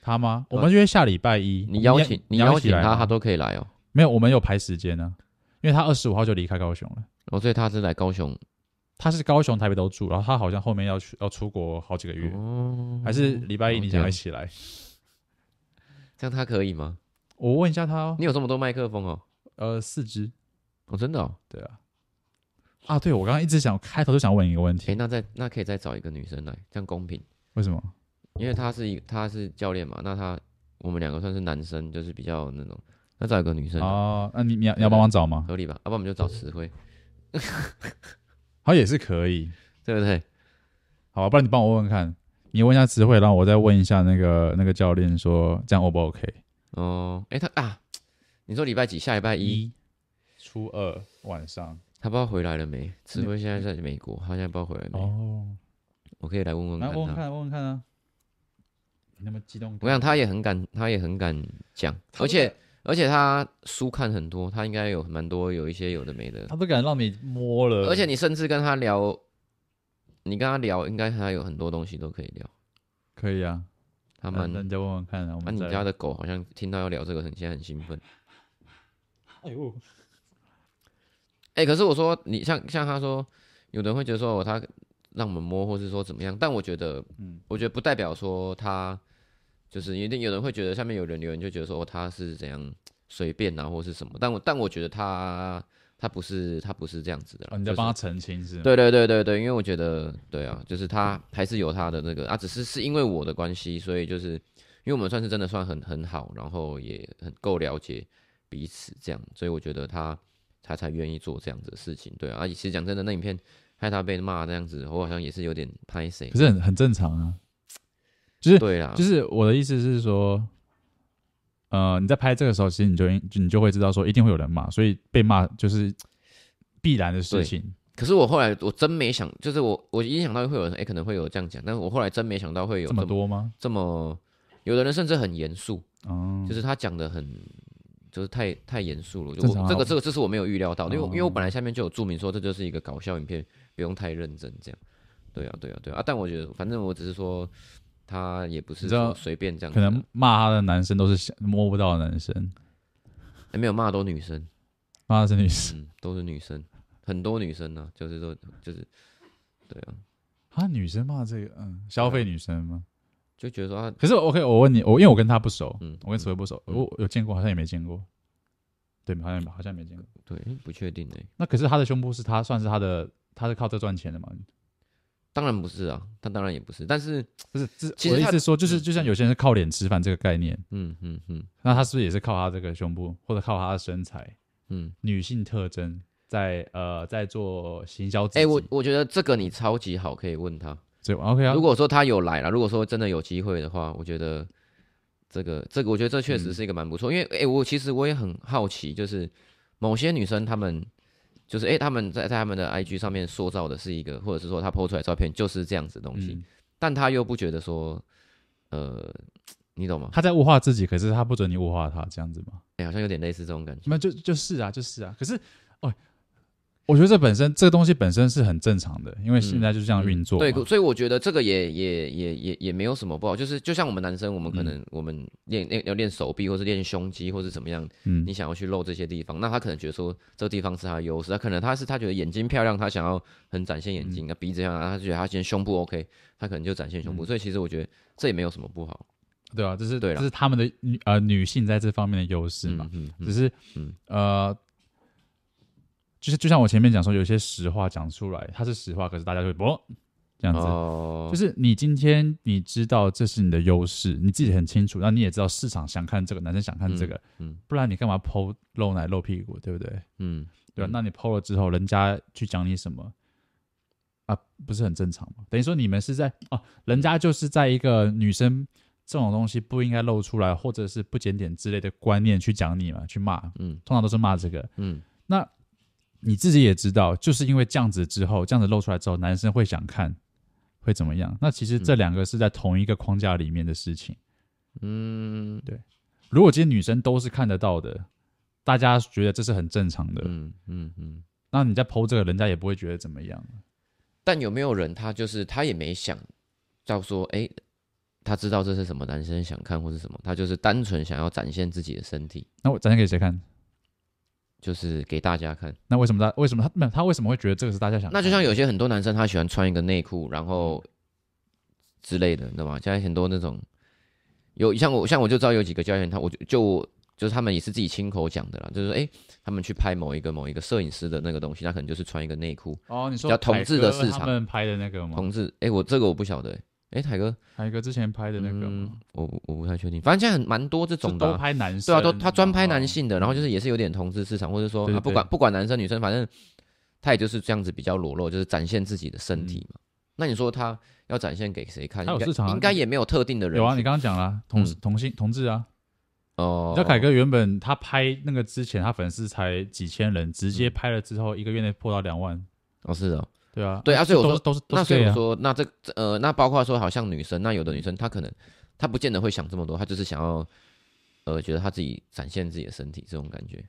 B: 他吗？我们约下礼拜一，你邀请你邀请他，他都可以来哦。没有，我们有排时间呢，因为他二十五号就离开高雄了。哦，所以他是来高雄，他是高雄、台北都住，然后他好像后面要去要出国好几个月，还是礼拜一你想一起来？这样他可以吗？我问一下他哦。你有这么多麦克风哦？呃，四支。哦，真的哦？对啊。啊，对，我刚刚一直想开头就想问一个问题。哎、欸，那再那可以再找一个女生来，这样公平？为什么？因为他是一他是教练嘛，那他我们两个算是男生，就是比较那种，那找一个女生哦。那你你要你要帮忙找吗？合理吧？要不然我们就找词汇。好，也是可以，对不对？好，不然你帮我问问看，你问一下词汇，然后我再问一下那个那个教练，说这样 O 不 OK？哦，哎、欸，他啊，你说礼拜几？下礼拜一，初二晚上。他不知道回来了没？词汇现在在美国，他现在不知道回来没？哦，我可以来问问看。来问问看，问问看啊！你那么激动，我想他也很敢，他也很敢讲，而且而且他书看很多，他应该有蛮多有一些有的没的。他不敢让你摸了，而且你甚至跟他聊，你跟他聊，应该他有很多东西都可以聊。可以啊，他们那你再问问看啊。那你家的狗好像听到要聊这个，很现在很兴奋。哎呦！哎、欸，可是我说你像像他说，有人会觉得说他让我们摸，或是说怎么样？但我觉得，嗯，我觉得不代表说他就是一定有人会觉得下面有人留言就觉得说他是怎样随便啊，或是什么？但我但我觉得他他不是他不是这样子的。你在帮他澄清是吗？对对对对对，因为我觉得对啊，就是他还是有他的那个啊，只是是因为我的关系，所以就是因为我们算是真的算很很好，然后也很够了解。
A: 彼此这样，所以我觉得他他才愿意做这样子的事情。对啊，其实讲真的，那影片害他被骂这样子，我好像也是有点拍谁，
B: 可是很很正常啊。就是
A: 对啦，
B: 就是我的意思是说，呃，你在拍这个时候，其实你就你就会知道说，一定会有人骂，所以被骂就是必然的事情。
A: 可是我后来我真没想，就是我我一想到会有人，哎、欸，可能会有这样讲，但是我后来真没想到会有
B: 这么，多吗？
A: 这么有的人甚至很严肃，
B: 哦，
A: 就是他讲的很，就是太太严肃了。我这个这个这是我没有预料到的，因为、哦、因为我本来下面就有注明说这就是一个搞笑影片，不用太认真这样。对啊，对啊，对啊。但我觉得反正我只是说。他也不是说随便这样，
B: 可能骂他的男生都是想摸不到的男生，
A: 也没有骂都女生，
B: 骂的是女生，
A: 嗯，都是女生，很多女生呢、啊，就是说就是，对啊，
B: 啊，女生骂这个，嗯，消费女生吗？
A: 就觉得说啊，
B: 可是 OK，我问你，我因为我跟他不熟，嗯，我跟慈威不熟，我有见过，好像也没见过，对，好像好像没见过，
A: 对，不确定哎。
B: 那可是他的胸部是他算是他的，他是靠这赚钱的吗？
A: 当然不是啊，他当然也不是，但是
B: 不是，其实我的意思是说，就是就像有些人是靠脸吃饭这个概念，
A: 嗯嗯嗯，
B: 那他是不是也是靠他这个胸部或者靠他的身材，
A: 嗯，
B: 女性特征在呃在做行销？
A: 哎，我我觉得这个你超级好，可以问他，
B: 这 OK 啊。
A: 如果说他有来了，如果说真的有机会的话，我觉得这个这个，我觉得这确实是一个蛮不错，因为哎，我其实我也很好奇，就是某些女生她们。就是哎、欸，他们在在他们的 IG 上面塑造的是一个，或者是说他 po 出来照片就是这样子的东西，嗯、但他又不觉得说，呃，你懂吗？
B: 他在物化自己，可是他不准你物化他，这样子吗？
A: 哎、欸，好像有点类似这种感觉。
B: 那就就是啊，就是啊，可是哦。我觉得这本身这个东西本身是很正常的，因为现在就是这样运作。对，所
A: 以我觉得这个也也也也也没有什么不好。就是就像我们男生，我们可能、嗯、我们练练要练手臂，或是练胸肌，或是怎么样，嗯，你想要去露这些地方，那他可能觉得说这个地方是他的优势，他可能他是他觉得眼睛漂亮，他想要很展现眼睛，那、嗯、鼻子漂亮，他觉得他今天胸部 OK，他可能就展现胸部。嗯、所以其实我觉得这也没有什么不好，
B: 对啊，这是对，这是他们的女呃女性在这方面的优势嘛，嗯，嗯嗯只是嗯呃。就是就像我前面讲说，有些实话讲出来，它是实话，可是大家就会不这样子。哦、就是你今天你知道这是你的优势，你自己很清楚，那你也知道市场想看这个，男生想看这个，嗯，嗯不然你干嘛 po 露奶露屁股，对不对？嗯，对吧？那你 po 了之后，人家去讲你什么啊？不是很正常吗？等于说你们是在哦、啊，人家就是在一个女生这种东西不应该露出来，或者是不检点之类的观念去讲你嘛，去骂，嗯，通常都是骂这个，嗯，那。你自己也知道，就是因为这样子之后，这样子露出来之后，男生会想看，会怎么样？那其实这两个是在同一个框架里面的事情。嗯，对。如果今天女生都是看得到的，大家觉得这是很正常的。嗯嗯嗯。那你在 po 这个，人家也不会觉得怎么样。
A: 但有没有人他就是他也没想，到说哎，他知道这是什么男生想看或是什么，他就是单纯想要展现自己的身体。
B: 那我展现给谁看？
A: 就是给大家看，
B: 那为什么他为什么他没有他为什么会觉得这个是大家想看？
A: 那就像有些很多男生他喜欢穿一个内裤，然后之类的，你知道吗？现在很多那种有像我像我就知道有几个教练，他我就就就是他们也是自己亲口讲的啦，就是说哎，他们去拍某一个某一个摄影师的那个东西，他可能就是穿一个内裤
B: 哦，你说
A: 叫同志的市场他
B: 们拍的那个吗？
A: 同志哎，我这个我不晓得。哎，凯哥，
B: 凯哥之前拍的那个，
A: 嗯、我我不太确定。反正现在很蛮多这种的、啊，
B: 都拍男生，
A: 对啊，都他专拍男性的，然后就是也是有点同志市场，或者说不管不管男生女生，反正他也就是这样子比较裸露，就是展现自己的身体嘛。嗯、那你说他要展现给谁看？他有市场、啊，应该也没有特定的人。
B: 有啊，你刚刚讲了同、嗯、同性同志啊。哦，你知道邰哥原本他拍那个之前，他粉丝才几千人，直接拍了之后，一个月内破到两万。
A: 哦，是的。
B: 对啊，
A: 对啊，所以我说
B: 都是，都是，
A: 那所以我说，那这呃，那包括说，好像女生，那有的女生她可能她不见得会想这么多，她就是想要呃，觉得她自己展现自己的身体这种感觉，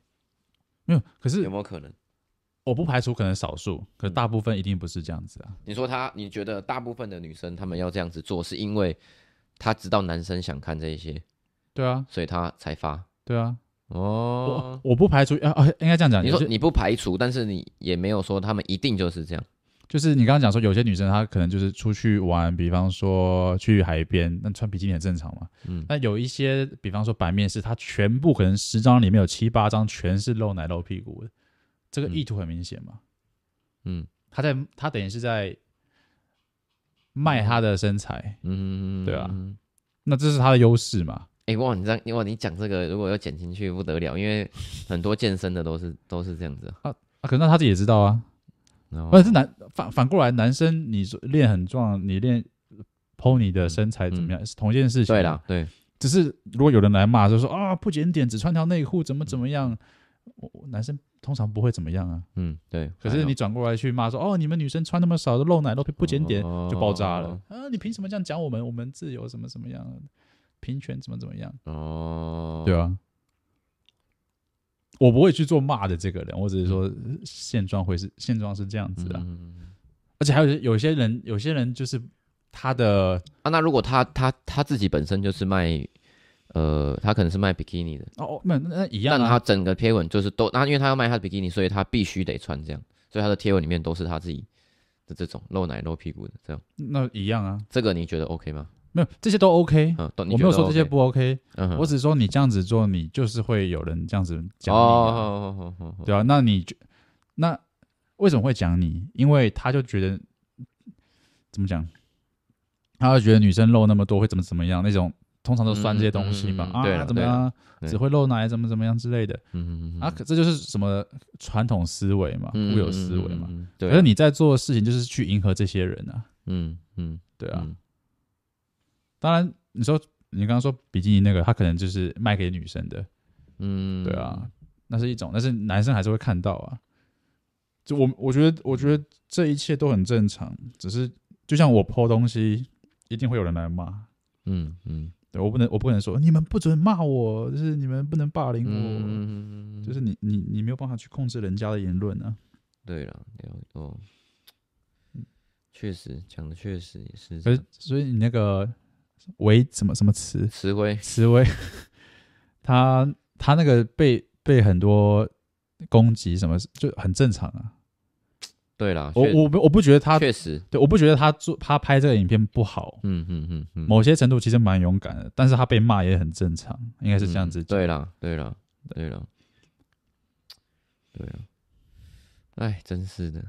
B: 没有，可是
A: 有没有可能？
B: 我不排除可能少数，可是大部分一定不是这样子啊。嗯，
A: 你说她，你觉得大部分的女生她们要这样子做，是因为她知道男生想看这一些，
B: 对啊，
A: 所以她才发，
B: 对啊，
A: 哦，
B: 我我不排除啊啊，应该这样讲，
A: 你说你不排除，但是你也没有说他们一定就是这样。
B: 就是你刚刚讲说，有些女生她可能就是出去玩，比方说去海边，那穿比基尼很正常嘛。嗯。那有一些，比方说版面是她全部可能十张里面有七八张全是露奶露屁股的，这个意图很明显嘛。嗯。她在她等于是在卖她的身材。嗯。对啊。那这是她的优势嘛？
A: 哎、欸、哇，你这样哇，你讲这个如果要剪进去不得了，因为很多健身的都是都是这样子
B: 啊啊，可能他自己也知道啊。不是男反反过来，男生你练很壮，你练 PO 你的身材怎么样，同一件事情。
A: 对啦，对。
B: 只是如果有人来骂，就说啊不检点，只穿条内裤，怎么怎么样？男生通常不会怎么样啊。
A: 嗯，对。
B: 可是你转过来去骂说，哦，你们女生穿那么少，露奶露屁不检点，就爆炸了。啊，你凭什么这样讲我们？我们自由什么什么样？平权怎么怎么样？哦，对啊。我不会去做骂的这个人，我只是说现状会是现状是这样子的，嗯、而且还有有些人，有些人就是他的
A: 啊，那如果他他他自己本身就是卖，呃，他可能是卖比基尼的。
B: 哦，那那一样、啊，
A: 但他整个贴文就是都，那因为他要卖他的比基尼，所以他必须得穿这样，所以他的贴文里面都是他自己的这种露奶露屁股的这样，
B: 那一样啊，
A: 这个你觉得 OK 吗？
B: 没有，这些都 OK，
A: 嗯，
B: 我没有说这些不 OK，嗯，我只是说你这样子做，你就是会有人这样子讲你，哦，对啊，那你就那为什么会讲你？因为他就觉得怎么讲，他就觉得女生露那么多会怎么怎么样那种，通常都酸这些东西嘛，啊，怎么样，只会露奶怎么怎么样之类的，嗯嗯啊，可这就是什么传统思维嘛，固有思维嘛，对，可是你在做的事情就是去迎合这些人啊，嗯嗯，对啊。当然，你说你刚刚说比基尼那个，他可能就是卖给女生的，嗯，对啊，那是一种，但是男生还是会看到啊。就我我觉得，我觉得这一切都很正常，只是就像我 po 东西，一定会有人来骂，嗯嗯，对我不能，我不能说你们不准骂我，就是你们不能霸凌我，嗯、就是你你你没有办法去控制人家的言论啊。
A: 对了，哦，确实讲的确实也是，
B: 所以所以你那个。为什么什么词？
A: 词汇
B: 词汇，他他那个被被很多攻击，什么就很正常啊。
A: 对啦，
B: 我我我不觉得他
A: 确实，
B: 对，我不觉得他做他拍这个影片不好。嗯嗯嗯嗯，某些程度其实蛮勇敢的，但是他被骂也很正常，应该是这样子。
A: 对啦，对啦，对啦，对啊，哎，真是的。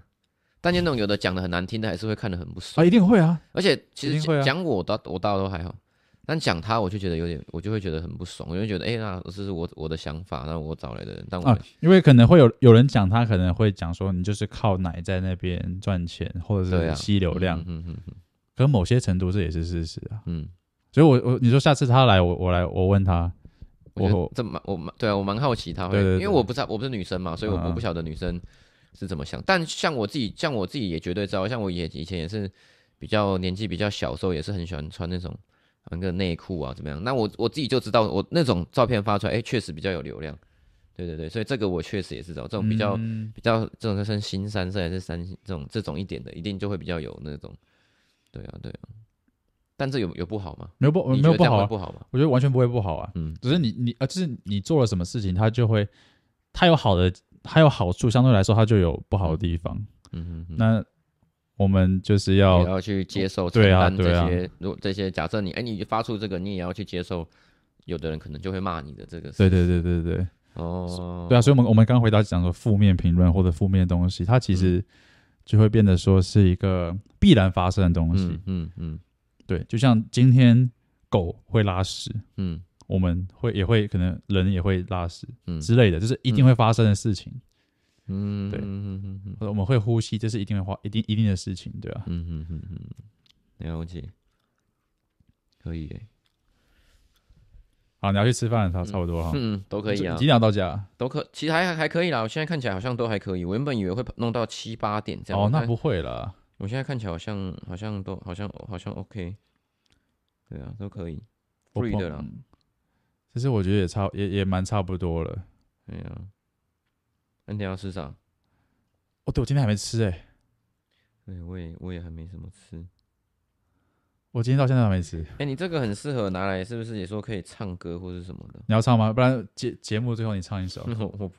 A: 但你那种有的讲的很难听的，还是会看得很不爽
B: 啊！一定会啊！
A: 而且其实讲我倒我倒都还好，但讲他我就觉得有点，我就会觉得很不爽，我就觉得哎，那这是我我的想法，那我找来的人，但我、啊、
B: 因为可能会有有人讲他，可能会讲说你就是靠奶在那边赚钱，或者是吸流量，嗯嗯嗯嗯。可某些程度这也是事实啊，嗯。所以我我你说下次他来，我我来我问他，
A: 我这蛮我蛮对啊，我蛮好奇他会，对对对，因为我不知道我不是女生嘛，所以我我不晓得女生。是怎么想？但像我自己，像我自己也绝对知道。像我也以前也是比较年纪比较小的时候，也是很喜欢穿那种那个内裤啊，怎么样？那我我自己就知道，我那种照片发出来，哎、欸，确实比较有流量。对对对，所以这个我确实也是知道，这种比较、嗯、比较这种就是新三色还是三这种这种一点的，一定就会比较有那种。对啊，对啊。但这有有不好吗？
B: 没有不没有不好，
A: 不好吗？
B: 我觉得完全不会不好啊。嗯，只是你你啊，就是你做了什么事情，它就会它有好的。还有好处，相对来说，它就有不好的地方。嗯那我们就是要
A: 也要去接受承担这些。如果这些假设你哎，你发出这个，你也要去接受。有的人可能就会骂你的这个。
B: 对对对对对。哦，对啊，所以我们我们刚回答讲说负面评论或者负面东西，它其实就会变得说是一个必然发生的东西。嗯嗯，对，就像今天狗会拉屎。嗯。我们会也会可能人也会拉屎，嗯。之类的，就是一定会发生的事情，嗯，对，嗯嗯嗯，我们会呼吸，这是一定会发一定一定的事情，对吧？嗯嗯嗯嗯，
A: 了解，可以诶。
B: 好，你要去吃饭，差差不多哈，
A: 嗯，都可以啊，
B: 几点到家？
A: 都可，其实还还可以啦。我现在看起来好像都还可以，我原本以为会弄到七八点这样，
B: 哦，那不会啦。
A: 我现在看起来好像好像都好像好像 OK，对啊，都可以，free 的啦。
B: 其实我觉得也差也也蛮差不多了。
A: 哎呀，那你要吃啥？
B: 哦，对，我今天还没吃哎、欸。
A: 对，我也我也还没什么吃。
B: 我今天到现在还没吃。
A: 哎、欸，你这个很适合拿来，是不是也说可以唱歌或者什么的？
B: 你要唱吗？不然节节目最后你唱一首。
A: 我我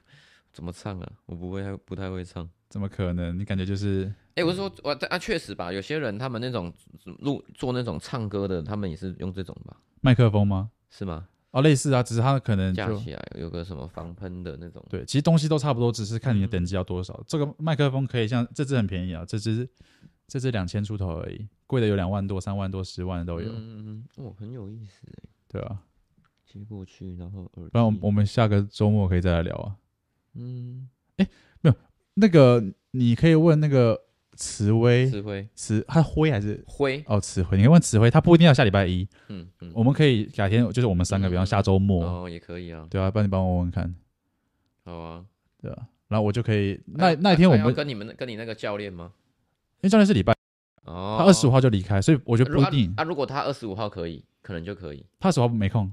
A: 怎么唱啊？我不会，不太会唱。
B: 怎么可能？你感觉就是……
A: 哎、欸，我是说我啊，确实吧。有些人他们那种录做那种唱歌的，他们也是用这种吧？
B: 麦克风吗？
A: 是吗？
B: 哦，类似啊，只是它可能
A: 架起来有个什么防喷的那种。
B: 对，其实东西都差不多，只是看你的等级要多少。嗯、这个麦克风可以像这支很便宜啊，这支这支两千出头而已，贵的有两万多、三万多、十万的都有。嗯嗯，哦，很有意思哎。对啊，
A: 接过去，然后耳。
B: 不然我我们下个周末可以再来聊啊。
A: 嗯，
B: 哎，没有，那个你可以问那个慈威，
A: 慈威，
B: 慈他灰还是
A: 灰？
B: 哦，慈辉，你可以问慈辉，他不一定要下礼拜一。
A: 嗯嗯，
B: 我们可以改天，就是我们三个，比方下周末
A: 哦，也可以啊。
B: 对啊，不然你帮我问问看。
A: 好啊，
B: 对啊，然后我就可以那那一天我们
A: 跟你们跟你那个教练吗？
B: 因为教练是礼拜。
A: 哦，
B: 他二十五号就离开，所以我觉得不一定。
A: 啊，如果他二十五号可以，可能就可以。
B: 他二十五号没空，